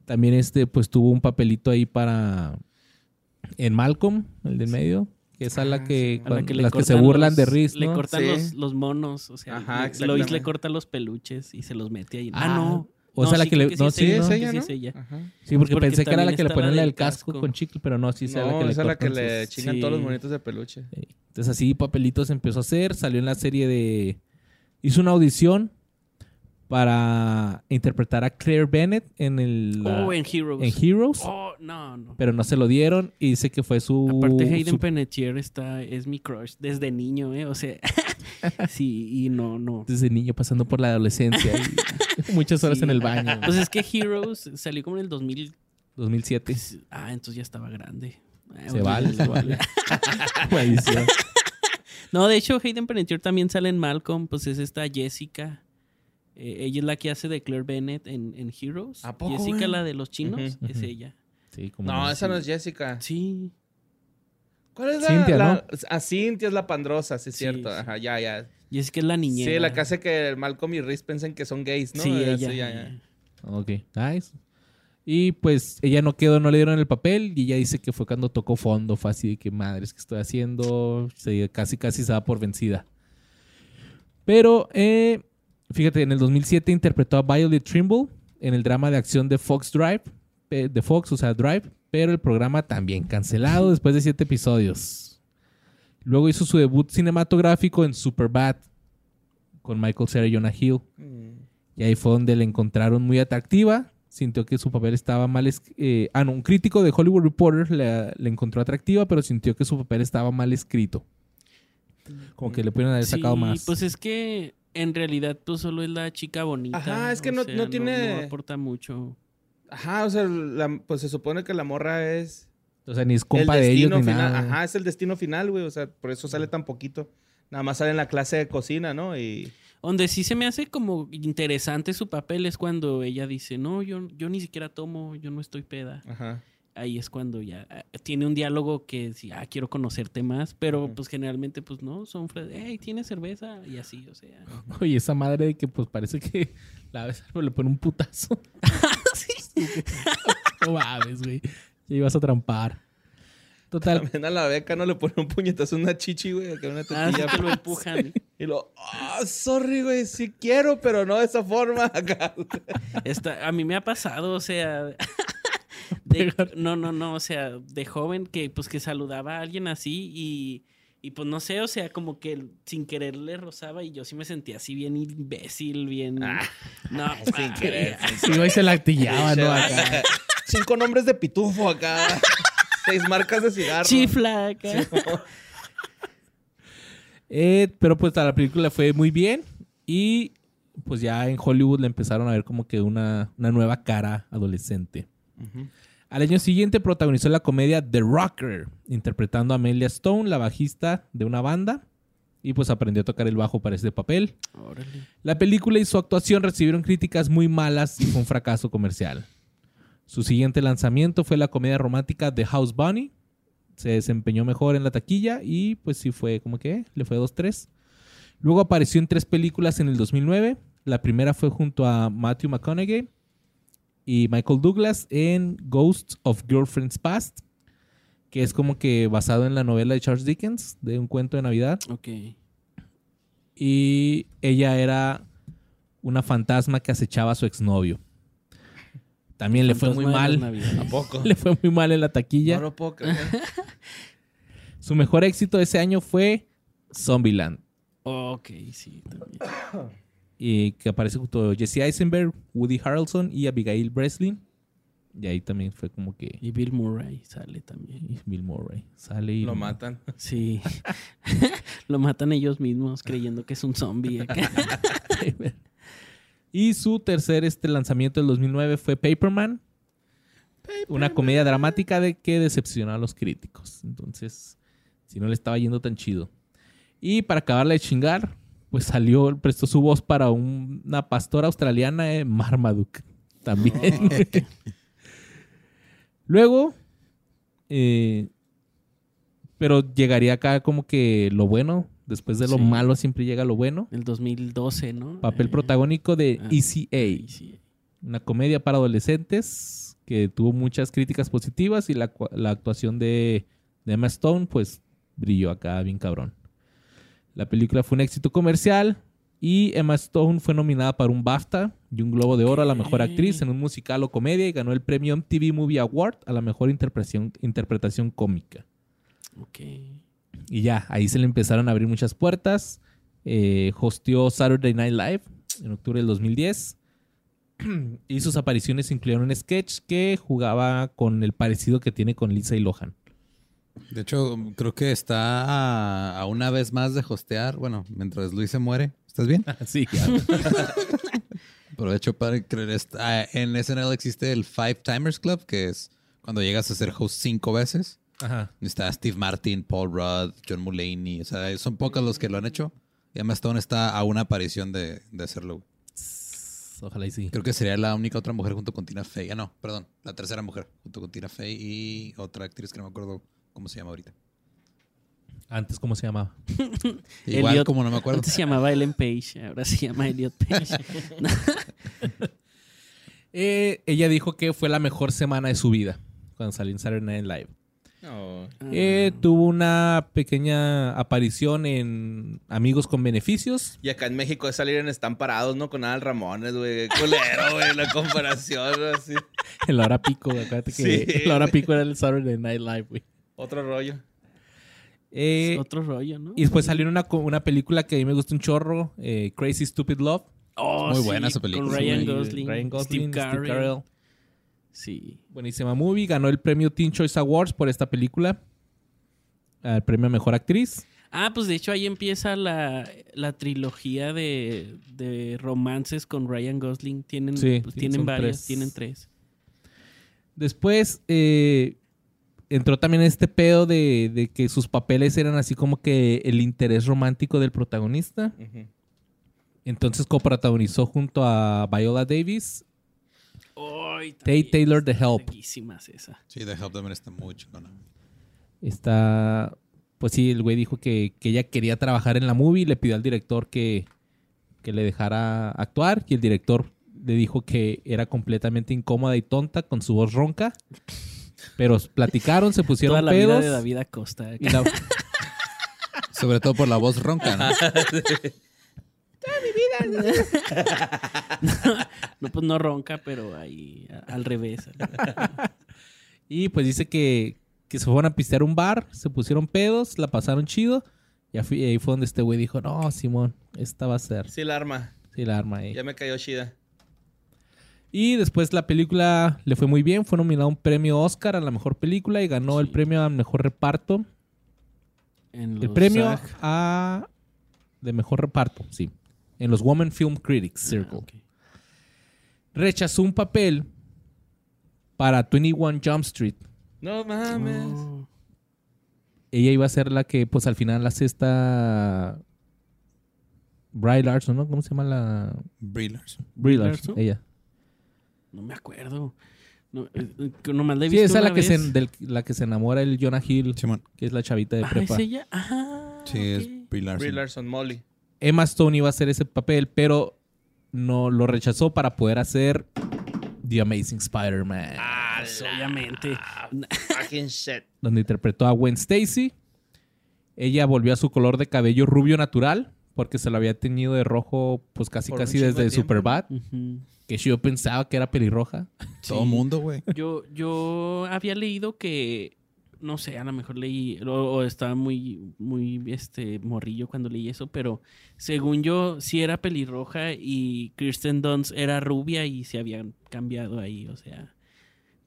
También este, pues tuvo un papelito ahí para. En Malcolm, el del medio. Que es a la Ah, que, sí. A la cuando- que le las que se burlan los- de Riz, Le ¿no? cortan Sí. los, los monos, o sea, Ajá, le- Lois le corta los peluches y se los mete ahí. Ah, Ah, no. o sea, la sí, que le- creo no, sí, sí, es ella, ¿no? que sí ¿no? es ella. Ajá. Sí, porque, Porque pensé que era la que le ponían del casco, casco. con chicle, pero no, sí sea la No, que le esa es la que le chingan Sí. todos los monitos de peluche. Entonces así papelitos empezó a hacer, salió en la serie de... Hizo una audición para interpretar a Claire Bennett en el... Oh, en Heroes. en Heroes, Oh, no, no. pero no se lo dieron y dice que fue su... Aparte, Hayden su- Panettiere está, es mi crush desde niño, ¿eh? O sea, sí, y no, no. desde niño pasando por la adolescencia y muchas horas Sí. en el baño. Pues es que Heroes salió como en el 2000. 2007. Ah, entonces ya estaba grande. Ah, Se vale, se vale. No, de hecho, Hayden Panettiere también sale en Malcolm. Pues es esta Jessica. Eh, ella es la que hace de Claire Bennett en, en Heroes. ¿A poco, Jessica, güey? la de los chinos, es ella. Sí, como No, esa no es Jessica. Sí. ¿Cuál es la? Cintia, la- ¿no? Ah, Cintia es la pandrosa, sí es Sí, cierto. sí. Ajá, ya, ya. Jessica es la niñera. Sí, la que hace que Malcolm y Riz piensen que son gays, ¿no? Sí, Ya, ella. ya, ya. Ok, nice. Y pues ella no quedó, no le dieron el papel y ella dice que fue cuando tocó fondo, fue así de que madres que estoy haciendo, se, casi casi se da por vencida. Pero, eh, fíjate, en el 2007 interpretó a Violet Trimble en el drama de acción de Fox Drive, de Fox, o sea, Drive, pero el programa también cancelado después de siete episodios. Luego hizo su debut cinematográfico en Superbad con Michael Cera y Jonah Hill. Mm. Y ahí fue donde la encontraron muy atractiva. Sintió que su papel estaba mal. es- eh, ah, no, un crítico de Hollywood Reporter la, la encontró atractiva, pero sintió que su papel estaba mal escrito. Como que le pudieron haber sacado Sí, más. Pues es que en realidad pues solo es la chica bonita. Ajá, es que no- sea, no tiene- No, aporta mucho. Ajá, o sea, la- pues se supone que la morra es o sea, ni es el compa de ellos ni final. nada. Ajá, es el destino final, güey. O sea, por eso sale tan poquito. Nada más sale en la clase de cocina, ¿no? Y Donde sí se me hace como interesante su papel es cuando ella dice, no, yo, yo ni siquiera tomo, yo no estoy peda. ajá. Ahí es cuando ya ah, tiene un diálogo que sí, ah, quiero conocerte más, pero pues generalmente pues no, son, hey, ¿tienes cerveza? Y así, o sea. Oye, esa madre de que pues parece que la vez le pone un putazo. no mames, güey. Ya ibas a trampar. Total. También a la beca no le pone un puñetazo una chichi, güey, acá una Ah, sí tetilla. que lo empujan. Y lo, ah, sorry, güey, sí quiero, pero no de esa forma acá. Esta- a mí me ha pasado, o sea, de- no, no, no, o sea, de joven que pues que saludaba a alguien así y, y pues no sé, o sea, como que sin querer le rozaba y yo sí me sentía así bien imbécil, bien... no, sin ah, querer. Sí, güey, se la actillaba, ¿no? Acá. Cinco nombres de pitufo acá. Seis marcas de cigarro. Chifla acá. Eh, pero pues a la película le fue muy bien. Y pues ya en Hollywood le empezaron a ver como que una, una nueva cara adolescente. Al año siguiente protagonizó la comedia The Rocker, interpretando a Amelia Stone, la bajista de una banda. Y pues aprendió a tocar el bajo para este papel. Órale. La película y su actuación recibieron críticas muy malas y fue un fracaso comercial. Su siguiente lanzamiento fue la comedia romántica The House Bunny. Se desempeñó mejor en la taquilla y pues sí fue como que le fue 2-3. Luego apareció en tres películas en el 2009. La primera fue junto a Matthew McConaughey y Michael Douglas en Ghosts of Girlfriend's Past, que es como que basado en la novela de Charles Dickens, de un cuento de Navidad Ok. y ella era una fantasma que acechaba a su exnovio. También le fue muy mal. ¿A poco? Le fue muy mal en la taquilla. No lo puedo creer. Su mejor éxito de ese año fue Zombieland. Ok, sí, también. Y que aparece junto a Jesse Eisenberg, Woody Harrelson y Abigail Breslin. Y ahí también fue como que Y Bill Murray sale también. y Bill Murray sale y Lo matan. Sí. Lo matan ellos mismos creyendo que es un zombie. Y su tercer este lanzamiento del 2009 fue Paperman, una comedia dramática de que decepcionó a los críticos. Entonces, si no le estaba yendo tan chido. Y para acabarla de chingar, pues salió, prestó su voz para un- una pastora australiana, eh, Marmaduke. También. Luego, eh, pero llegaría acá como que lo bueno. Después de lo Sí. malo siempre llega lo bueno. El 2012, ¿no? Papel Eh, protagónico de ah, ECA, sí. una comedia para adolescentes que tuvo muchas críticas positivas y la actuación de, de Emma Stone pues brilló acá bien cabrón. La película fue un éxito comercial y Emma Stone fue nominada para un BAFTA y un Globo de Oro a la mejor actriz en un musical o comedia y ganó el premio MTV Movie Award a la mejor interpretación, interpretación cómica. Ok. Y ya, ahí se le empezaron a abrir muchas puertas. Eh, hosteó Saturday Night Live en octubre del 2010. y sus apariciones incluyeron un sketch que jugaba con el parecido que tiene con Lisa y Lohan. De hecho, creo que está a, a una vez más de hostear. Bueno, mientras Luis se muere. ¿Estás bien? sí, ya. Aprovecho para creer. ah, en SNL existe el Five Timers Club, que es cuando llegas a ser host cinco veces. Ajá. Está Steve Martin, Paul Rudd, John Mulaney. O sea, son pocos los que lo han hecho. Y Emma Stone está a una aparición de, de hacerlo. Ojalá y sí. Creo que sería la única otra mujer junto con Tina Fey. Ah, no, perdón. La tercera mujer junto con Tina Fey y otra actriz que no me acuerdo cómo se llama ahorita. Antes, ¿cómo se llamaba? Igual Elliot- como no me acuerdo. Antes se llamaba Ellen Page, ahora se llama Elliot Page. Eh, ella dijo que fue la mejor semana de su vida cuando salió en Saturday Night Live. No. Eh, tuvo una pequeña aparición en Amigos con Beneficios. Y acá en México es salir en Están Parados, ¿no? Con Adal Ramones, güey. Culero, güey, la comparación, así. En la hora pico, güey. Acuérdate que Sí, la hora pico era el Saturday Night Live, güey. Otro rollo. Eh, Es otro rollo, ¿no? y después salió una, una película que a mí me gusta un chorro, eh, Crazy Stupid Love. Oh, Muy sí, buena esa película. Con Ryan Gosling, Ryan Gosling, Steve Steve Carell. Sí. Buenísima movie. Ganó el premio Teen Choice Awards por esta película. El premio a Mejor Actriz. Ah, pues de hecho ahí empieza la, la trilogía de, de romances con Ryan Gosling. Tienen, Sí, pues, tienen varias, tres. tienen tres. Después, eh, entró también este pedo de, de que sus papeles eran así como que el interés romántico del protagonista. Ujú. Entonces coprotagonizó junto a Viola Davis. Ay, Tate también Taylor, The Help. esa. Sí, The Help también está muy chingona. Está, pues sí, el güey dijo que, que ella quería trabajar en la movie, le pidió al director que, que le dejara actuar y el director le dijo que era completamente incómoda y tonta con su voz ronca. Pero platicaron, se pusieron Toda la pedos. vida de David Acosta. y la- Sobre todo por la voz ronca, ¿no? No, pues no ronca, pero ahí al revés. y pues dice que, que se fueron a pistear a un bar, se pusieron pedos, la pasaron chido. Y ahí fue donde este güey dijo, no, Simón, esta va a ser. Sí, la arma. Sí, la arma ahí. Ya me cayó chida. Y después la película le fue muy bien, fue nominada a un premio Oscar a la mejor película y ganó el premio a mejor reparto. En El los premio SAG. a de mejor reparto, sí. En los Women Film Critics Circle. Ah, ok. Rechazó un papel para 21 Jump Street. No mames. Oh, Ella iba a ser la que, pues al final hace esta. Bry Larson, ¿no? ¿Cómo se llama la. Brie Larson. Brie Larson? Larson, ella. No me acuerdo. No, eh, eh, nomás la he Sí, esa es la que, se, del- la que se enamora el Jonah Hill, Simón. que es la chavita de Ah, prepa. ¿es ella? Ah, Sí, es. Brie Larson. Brie Larson, Molly. Emma Stone iba a hacer ese papel, pero no lo rechazó para poder hacer The Amazing Spider-Man, Pues, obviamente. Fucking shit. donde interpretó a Gwen Stacy. Ella volvió a su color de cabello rubio natural, porque se lo había teñido de rojo, pues casi Por casi desde. Superbad, Ujú. Que yo pensaba que era pelirroja. Todo Sí. mundo, güey. Yo, yo había leído que, no sé, a lo mejor leí, o, o estaba muy, muy, este, morrillo cuando leí eso, pero según yo, sí era pelirroja y Kirsten Dunst era rubia y se habían cambiado ahí, o sea,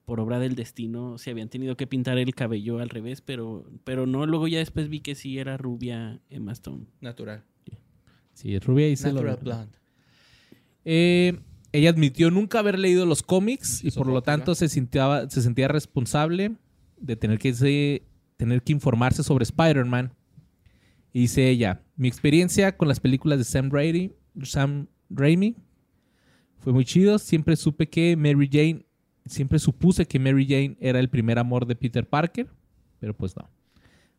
por obra del destino, se habían tenido que pintar el cabello al revés, pero, pero no, luego ya después vi que sí era rubia Emma Stone. Natural. Sí, es rubia y se lo... Natural blonde. Eh, ella admitió nunca haber leído los cómics y por lo tanto se sentía, se sentía responsable de tener que, se- tener que informarse sobre Spider-Man. Y dice ella, mi experiencia con las películas de Sam Raimi, Sam Raimi fue muy chido. Siempre supe que Mary Jane, siempre supuse que Mary Jane era el primer amor de Peter Parker, pero pues no.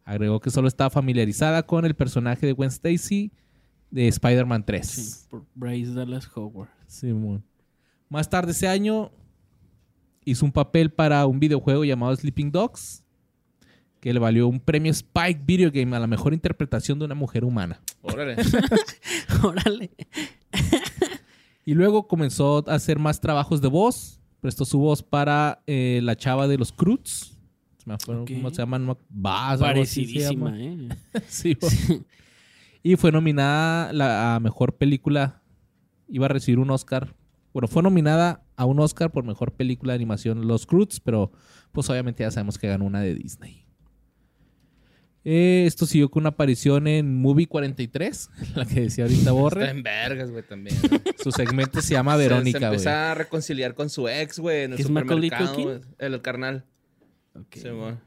Agregó que solo estaba familiarizada con el personaje de Gwen Stacy de Spider-Man 3. Sí, por Bryce Dallas Howard. Simón. Más tarde ese año hizo un papel para un videojuego llamado Sleeping Dogs, que le valió un premio Spike Video Game a la mejor interpretación de una mujer humana. Órale. Órale. Y luego comenzó a hacer más trabajos de voz. Prestó su voz para eh, la chava de los Cruz. Se me acuerdo Ok. cómo se llaman. Parecidísima, llama. ¿eh? Sí, bo. y fue nominada la- a mejor película. Iba a recibir un Oscar. Bueno, fue nominada a un Oscar por mejor película de animación Los Cruz, pero pues obviamente ya sabemos que ganó una de Disney. Eh, esto siguió con una aparición en Movie 43, la que decía ahorita Está Borre. en vergas, güey, también. ¿no? Su segmento se llama Se- Verónica, Se, güey. empieza a reconciliar con su ex, güey, en el ¿Es Macaulay supermercado. Güey. El, el carnal. Ok. Simón.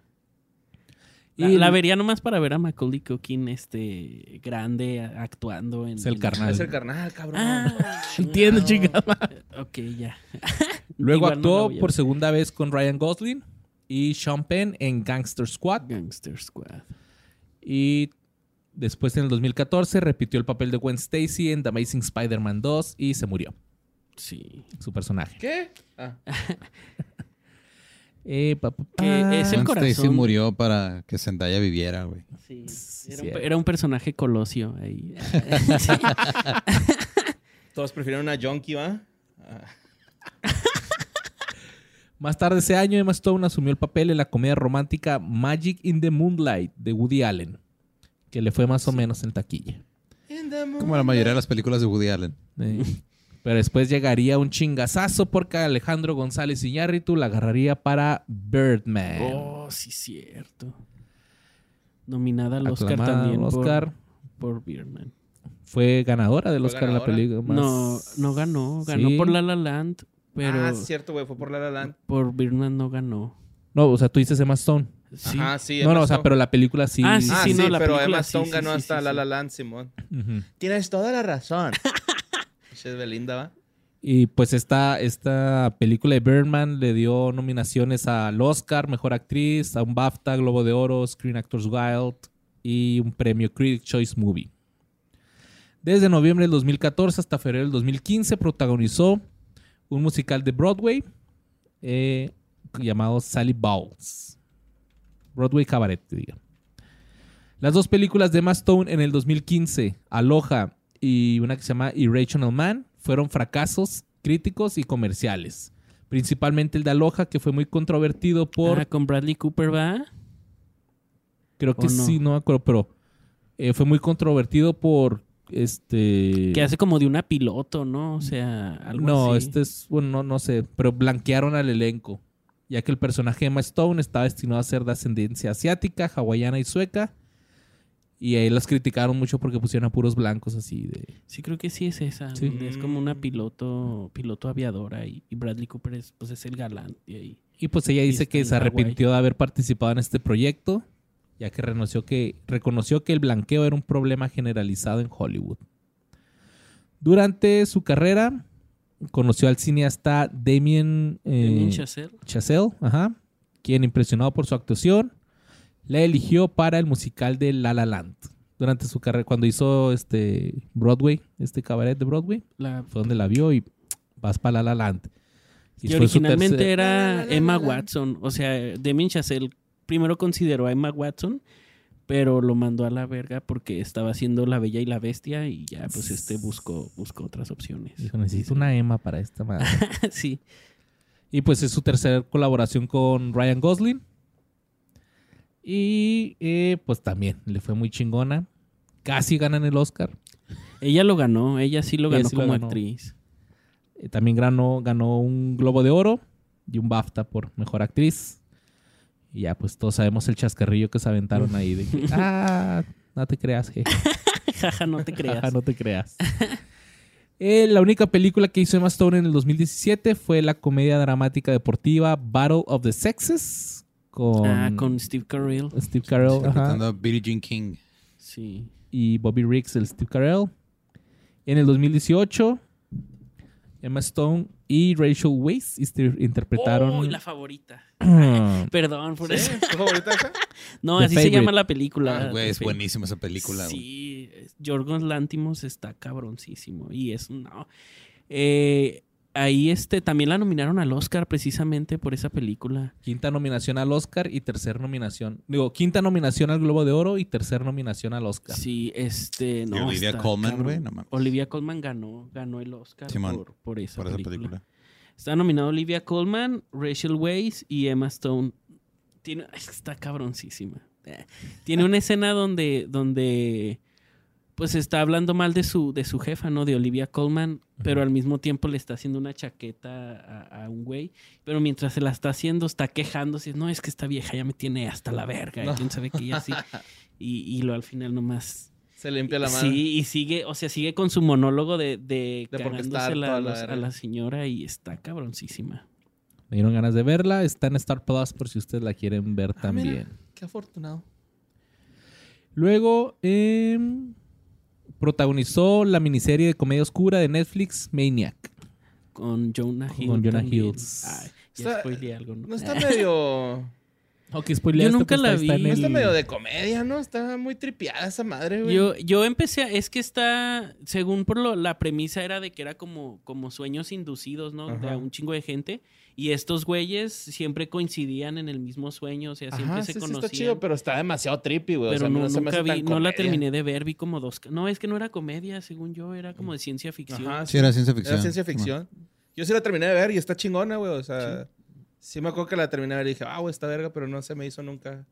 La, Y la vería nomás para ver a Macaulay Culkin este, grande a- actuando en... Es el carnal. Es el carnal, cabrón. Ah, Entiendo, chingada. Ok, ya. Luego Igual no actuó por segunda vez con Ryan Gosling y Sean Penn en Gangster Squad. Gangster Squad. Y después en el 2014 repitió el papel de Gwen Stacy en The Amazing Spider-Man 2 y se murió Sí. su personaje. ¿Qué? Ah, Eh, pa, pa, pa. Que es el Gwen Stacy corazón. murió para que Zendaya viviera, güey. Sí. Sí, Era, sí, un, era. era un personaje colosio ahí. Sí. todos prefieren una junkie, ¿va? Ah, Más tarde ese año, Emma Stone asumió el papel en la comedia romántica Magic in the Moonlight de Woody Allen, que le fue más o menos en taquilla. Como la mayoría de las películas de Woody Allen. Eh, Pero después llegaría un chingazazo porque Alejandro González Iñárritu la agarraría para Birdman. Oh, sí, cierto. Nominada al Oscar Aclamada también al Oscar. por, por Birdman. Fue ganadora del ¿Fue Oscar en la ganadora? película. más- No, no ganó. Ganó Sí. por La La Land, pero Ah, es cierto, güey. Fue por La La Land. por Birdman no ganó. No, o sea, tú dices Emma Stone. Sí. Ajá, sí. no, Emma no, o sea, pero la película sí. Ah, sí, Ah, sí, sí, no, la pero película Emma sí, Stone sí, ganó sí, hasta sí, La sí. La Land, Simón. Ujú. Tienes toda la razón. es Belinda. Y pues esta, esta película de Birdman le dio nominaciones al Oscar, Mejor Actriz, a un BAFTA, Globo de Oro, Screen Actors Guild y un premio Critics Choice Movie. Desde noviembre del 2014 hasta febrero del 2015 protagonizó un musical de Broadway eh, llamado Sally Bowles. Broadway Cabaret, te digo. Las dos películas de Emma en el 2015, Aloha y una que se llama Irrational Man, fueron fracasos críticos y comerciales. Principalmente el de Aloha, que fue muy controvertido por... Ah, con Bradley Cooper va. creo que sí, no me acuerdo, pero eh, fue muy controvertido por... Este... Que hace como de una piloto, ¿no? O sea, algo no, así. este es, bueno, no, no sé, pero blanquearon al elenco, ya que el personaje Emma Stone estaba destinado a ser de ascendencia asiática, hawaiana y sueca. Y ahí las criticaron mucho porque pusieron a puros blancos así de... Sí, creo que sí es esa. Sí. Es como una piloto, piloto aviadora y, y Bradley Cooper es, pues, es el galán de ahí. Y pues ella dice que se arrepintió de haber participado en este proyecto, ya que reconoció que, reconoció que el blanqueo era un problema generalizado en Hollywood. Durante su carrera, conoció al cineasta Damien, eh, Damien Chazelle. Chazelle, ajá, quien impresionado por su actuación, la eligió para el musical de La La Land. Durante su carrera, cuando hizo este Broadway, este cabaret de Broadway, La- fue donde la vio y vas para La La Land. Y, originalmente tercer- era La, la, la, Emma la, la. Watson. O sea, Damien Chazelle primero consideró a Emma Watson, pero lo mandó a la verga porque estaba haciendo La Bella y la Bestia y ya, pues este buscó, buscó otras opciones. Dijo, necesito una Emma para esta madre. sí. y pues es su tercera colaboración con Ryan Gosling. Y eh, pues también le fue muy chingona. Casi ganan el Oscar. Ella lo ganó, ella sí lo ganó sí lo como ganó. actriz. Eh, también ganó, ganó un Globo de Oro y un BAFTA por Mejor Actriz. Y ya pues todos sabemos el chascarrillo que se aventaron ahí de que, ah, no te creas, je. Jaja, no te creas. Ajá, no te creas. Eh, la única película que hizo Emma Stone en el 2017 fue la comedia dramática deportiva Battle of the Sexes con, Ah, con Steve Carell. Steve Carell ajá, Interpretando a Billie Jean King. Sí. y Bobby Riggs, el Steve Carell. En el 2018, Emma Stone y Rachel Weisz inter- interpretaron Oh, la favorita. Perdón por eso. ¿Es tu favorita esa? No, The así Favorite. se llama la película. Ah, güey, es buenísima esa película. güey. Sí, Yorgos Lantimos está cabroncísimo. Y es no. Eh, ahí este también la nominaron al Oscar precisamente por esa película. Quinta nominación al Oscar y tercera nominación. Digo, quinta nominación al Globo de Oro y tercera nominación al Oscar. Sí, este. No, Olivia está Colman, güey, no mames. Olivia Colman ganó, ganó el Oscar Simón, por, por esa, Por esa película. película. Está nominado Olivia Colman, Rachel Weisz y Emma Stone. Tiene, está cabroncísima. Eh, Tiene una escena donde, donde pues está hablando mal de su, de su jefa, ¿no? De Olivia Colman, pero al mismo tiempo le está haciendo una chaqueta a, a un güey. Pero mientras se la está haciendo, está quejándose. No, es que esta vieja ya me tiene hasta la verga. Y quién sabe qué y así. Y, y lo al final nomás Se limpia la mano. Sí, y sigue, o sea, sigue con su monólogo de, de, De a la a señora y está cabroncísima. Me dieron ganas de verla. Está en Star Plus por si ustedes la quieren ver Ah, mira, también. Qué afortunado. Luego em, protagonizó la miniserie de comedia oscura de Netflix, Maniac. Con Jonah Hill. Con Jonah. Hills. Ay, ya Está- spoileé algo, ¿no? No está medio. Ok, spoileaste, Yo nunca pues, la está vi. en No está el- medio de comedia, ¿no? Está muy tripiada esa madre, güey. Yo, yo empecé, a- es que está, según por lo, la premisa era de que era como, como sueños inducidos, ¿no? De Ajá. un chingo de gente. Y estos güeyes siempre coincidían en el mismo sueño, o sea, siempre Ajá, se sí, sí conocían. está chido, pero está demasiado trippy, güey. pero o sea, no, se me nunca vi, no la terminé de ver, vi como dos. No, es que no era comedia, según yo, era como de ciencia ficción. Ajá, Sí, era ciencia ficción. Era ciencia ficción. Yo sí la terminé de ver y está chingona, güey. O sea, sí. me acuerdo que la terminé y dije, ah, esta verga, pero no se me hizo nunca.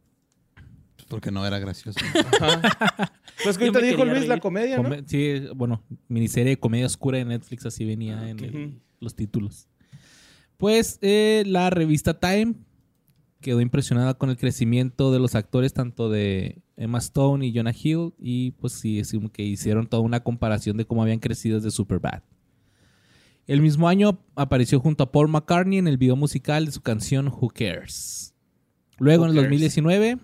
Porque no era gracioso. Ajá. pues que me dijo Luis la comedia, ¿no? Come- Sí, bueno, miniserie de comedia oscura de Netflix, así venía Ah, en el- los títulos. Pues eh, la revista Time quedó impresionada con el crecimiento de los actores, tanto de Emma Stone y Jonah Hill, y pues sí, es como que hicieron toda una comparación de cómo habían crecido desde Superbad. El mismo año apareció junto a Paul McCartney en el video musical de su canción Who Cares. Luego, en el Who cares? 2019,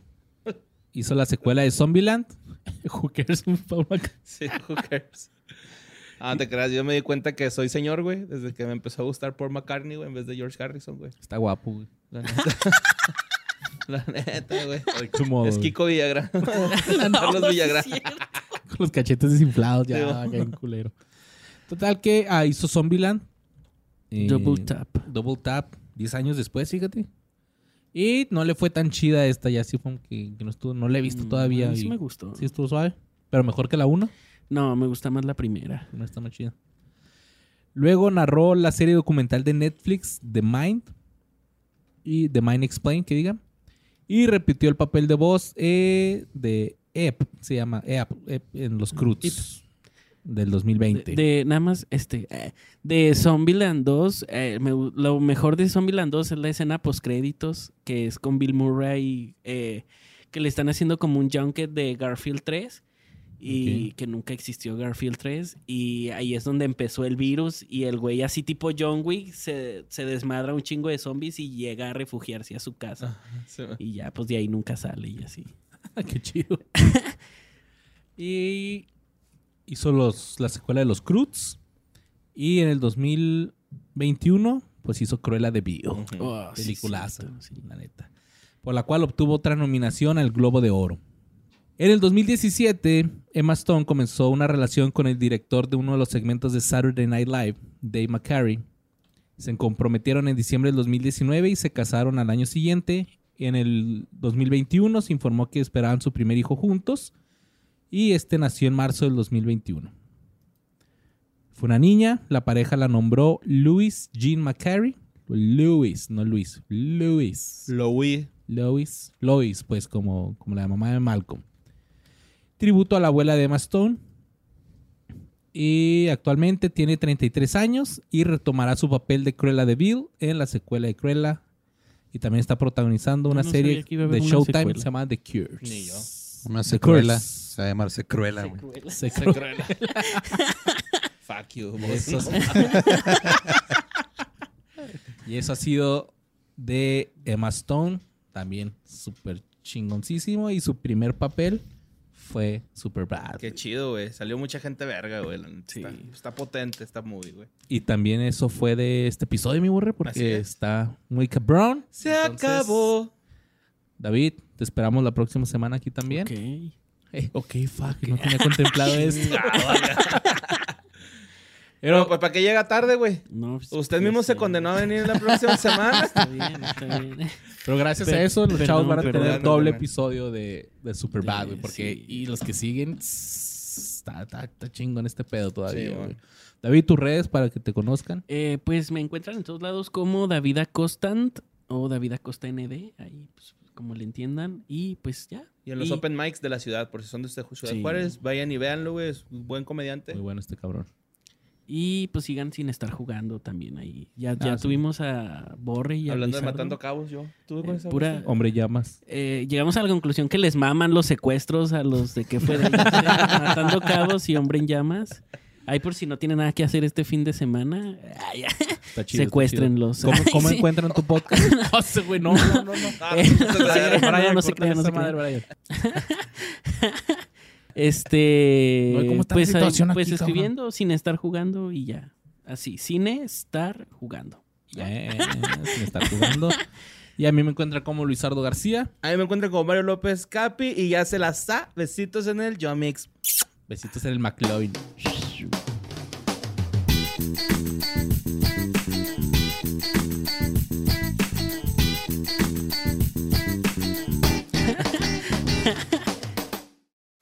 hizo la secuela de Zombieland. Who cares? Paul Mac- Sí, who cares? Ah, te creas, yo me di cuenta que soy señor, güey, desde que me empezó a gustar Paul McCartney, güey, en vez de George Harrison, güey. Está guapo, güey. La neta. La neta, güey. Es. Kiko Villagrán. Carlos Villagrán. Con los cachetes desinflados, ya, Sí, acá en culero. Total que ah, hizo Zombieland. Eh, Double tap. Double Tap, 10 años después, fíjate. Y no le fue tan chida esta, ya sí fue que, que no estuvo, no la he visto Mm, todavía. a mí sí y me gustó. Sí estuvo suave, pero mejor que la 1, No, me gusta más la primera. no está más chida. Luego narró la serie documental de Netflix, The Mind, y The Mind Explained, que diga. Y repitió el papel de voz eh, de Ep, se llama Ep, Ep en Los Cruz del 2020. De, de- nada más, este, eh, de Zombieland 2, eh, me lo mejor de Zombieland 2 es la escena postcréditos, que es con Bill Murray, eh, que le están haciendo como un junket de Garfield 3, y que nunca existió Garfield 3, y ahí es donde empezó el virus, y el güey así tipo John Wick se, se desmadra un chingo de zombies y llega a refugiarse a su casa. Sí, Y ya, pues de ahí nunca sale y así. Qué chido. y hizo los, la secuela de los Cruz. Y en el 2021, pues hizo Cruella de. Ujú. Oh, Peliculaza, sí. la neta. Por la cual obtuvo otra nominación al Globo de Oro. En el 2017, Emma Stone comenzó una relación con el director de uno de los segmentos de Saturday Night Live, Dave McCary. Se comprometieron en diciembre del 2019 y se casaron al año siguiente. En el 2021 se informó que esperaban su primer hijo juntos y este nació en marzo del 2021. Fue una niña, la pareja la nombró Louis Jean McCary. Louis, no Luis, Louis. Lo vi. Lois. Lois, pues como, como la mamá de Malcolm. Tributo a la abuela de Emma Stone. Y actualmente tiene 33 años y retomará su papel de Cruella de Vil en la secuela de Cruella. Y también está protagonizando una No serie de una Showtime secuela. que se llama The Cures. Ni yo. Una The secuela. Se va a llamarse Cruella, güey. Se Se cru- cruela. Fuck you. Eso y eso ha sido de Emma Stone. También súper chingoncísimo. Y su primer papel fue Super Bad. Qué chido, güey. Salió mucha gente verga, güey. Sí. Está, está potente esta movie, güey. Y también eso fue de este episodio, mi burre, porque es. está muy cabrón. Se Entonces, acabó. David, te esperamos la próxima semana aquí también. Ok. Ok, fuck, no tenía contemplado esto. Pero, Pero, pues, ¿para qué llega tarde, güey? No, pues, Usted mismo pues, se sí. condenó a venir la próxima semana. Está bien, está bien. pero gracias a eso, los chavos van a tener Perdón, doble perdón. episodio de, de Superbad, güey. Porque, sí. y los que siguen, está, está, está chingón este pedo todavía, güey. David, tus redes para que te conozcan. Eh, pues me encuentran en todos lados como David Acostant o David Acosta ND, ahí pues, como le entiendan. Y pues ya. Y en los open mics de la ciudad, por si son de usted, Ciudad Sí. Juárez, vayan y véanlo, güey. Es un buen comediante. Muy bueno este cabrón. Y pues sigan sin estar jugando también ahí. Ya, ya Ah, sí. tuvimos a Borre y a Hablando de matando cabos, yo. ¿Tú Eh, pura-? Hombre llamas. Eh, llegamos a la conclusión que les maman los secuestros a los de que fue de matando cabos y hombre en llamas. Ahí por si no tienen nada que hacer este fin de semana, ay, Está chido. secuéstrenlos. ¿Cómo, cómo Ay, sí. encuentran tu podcast? no sé, güey. No, no, no. no. Se crean, no se crean. Este. No, ¿y cómo está la pues, ahí- pues aquí, cabrón? escribiendo sin estar jugando y ya. Así, cine, estar jugando. Ya. Eh, sin estar jugando. Y a mí me encuentra como Luisardo García. A mí me encuentro con Mario López Capi y ya se las da. Besitos en el Yo Mix. Besitos en el McLovin.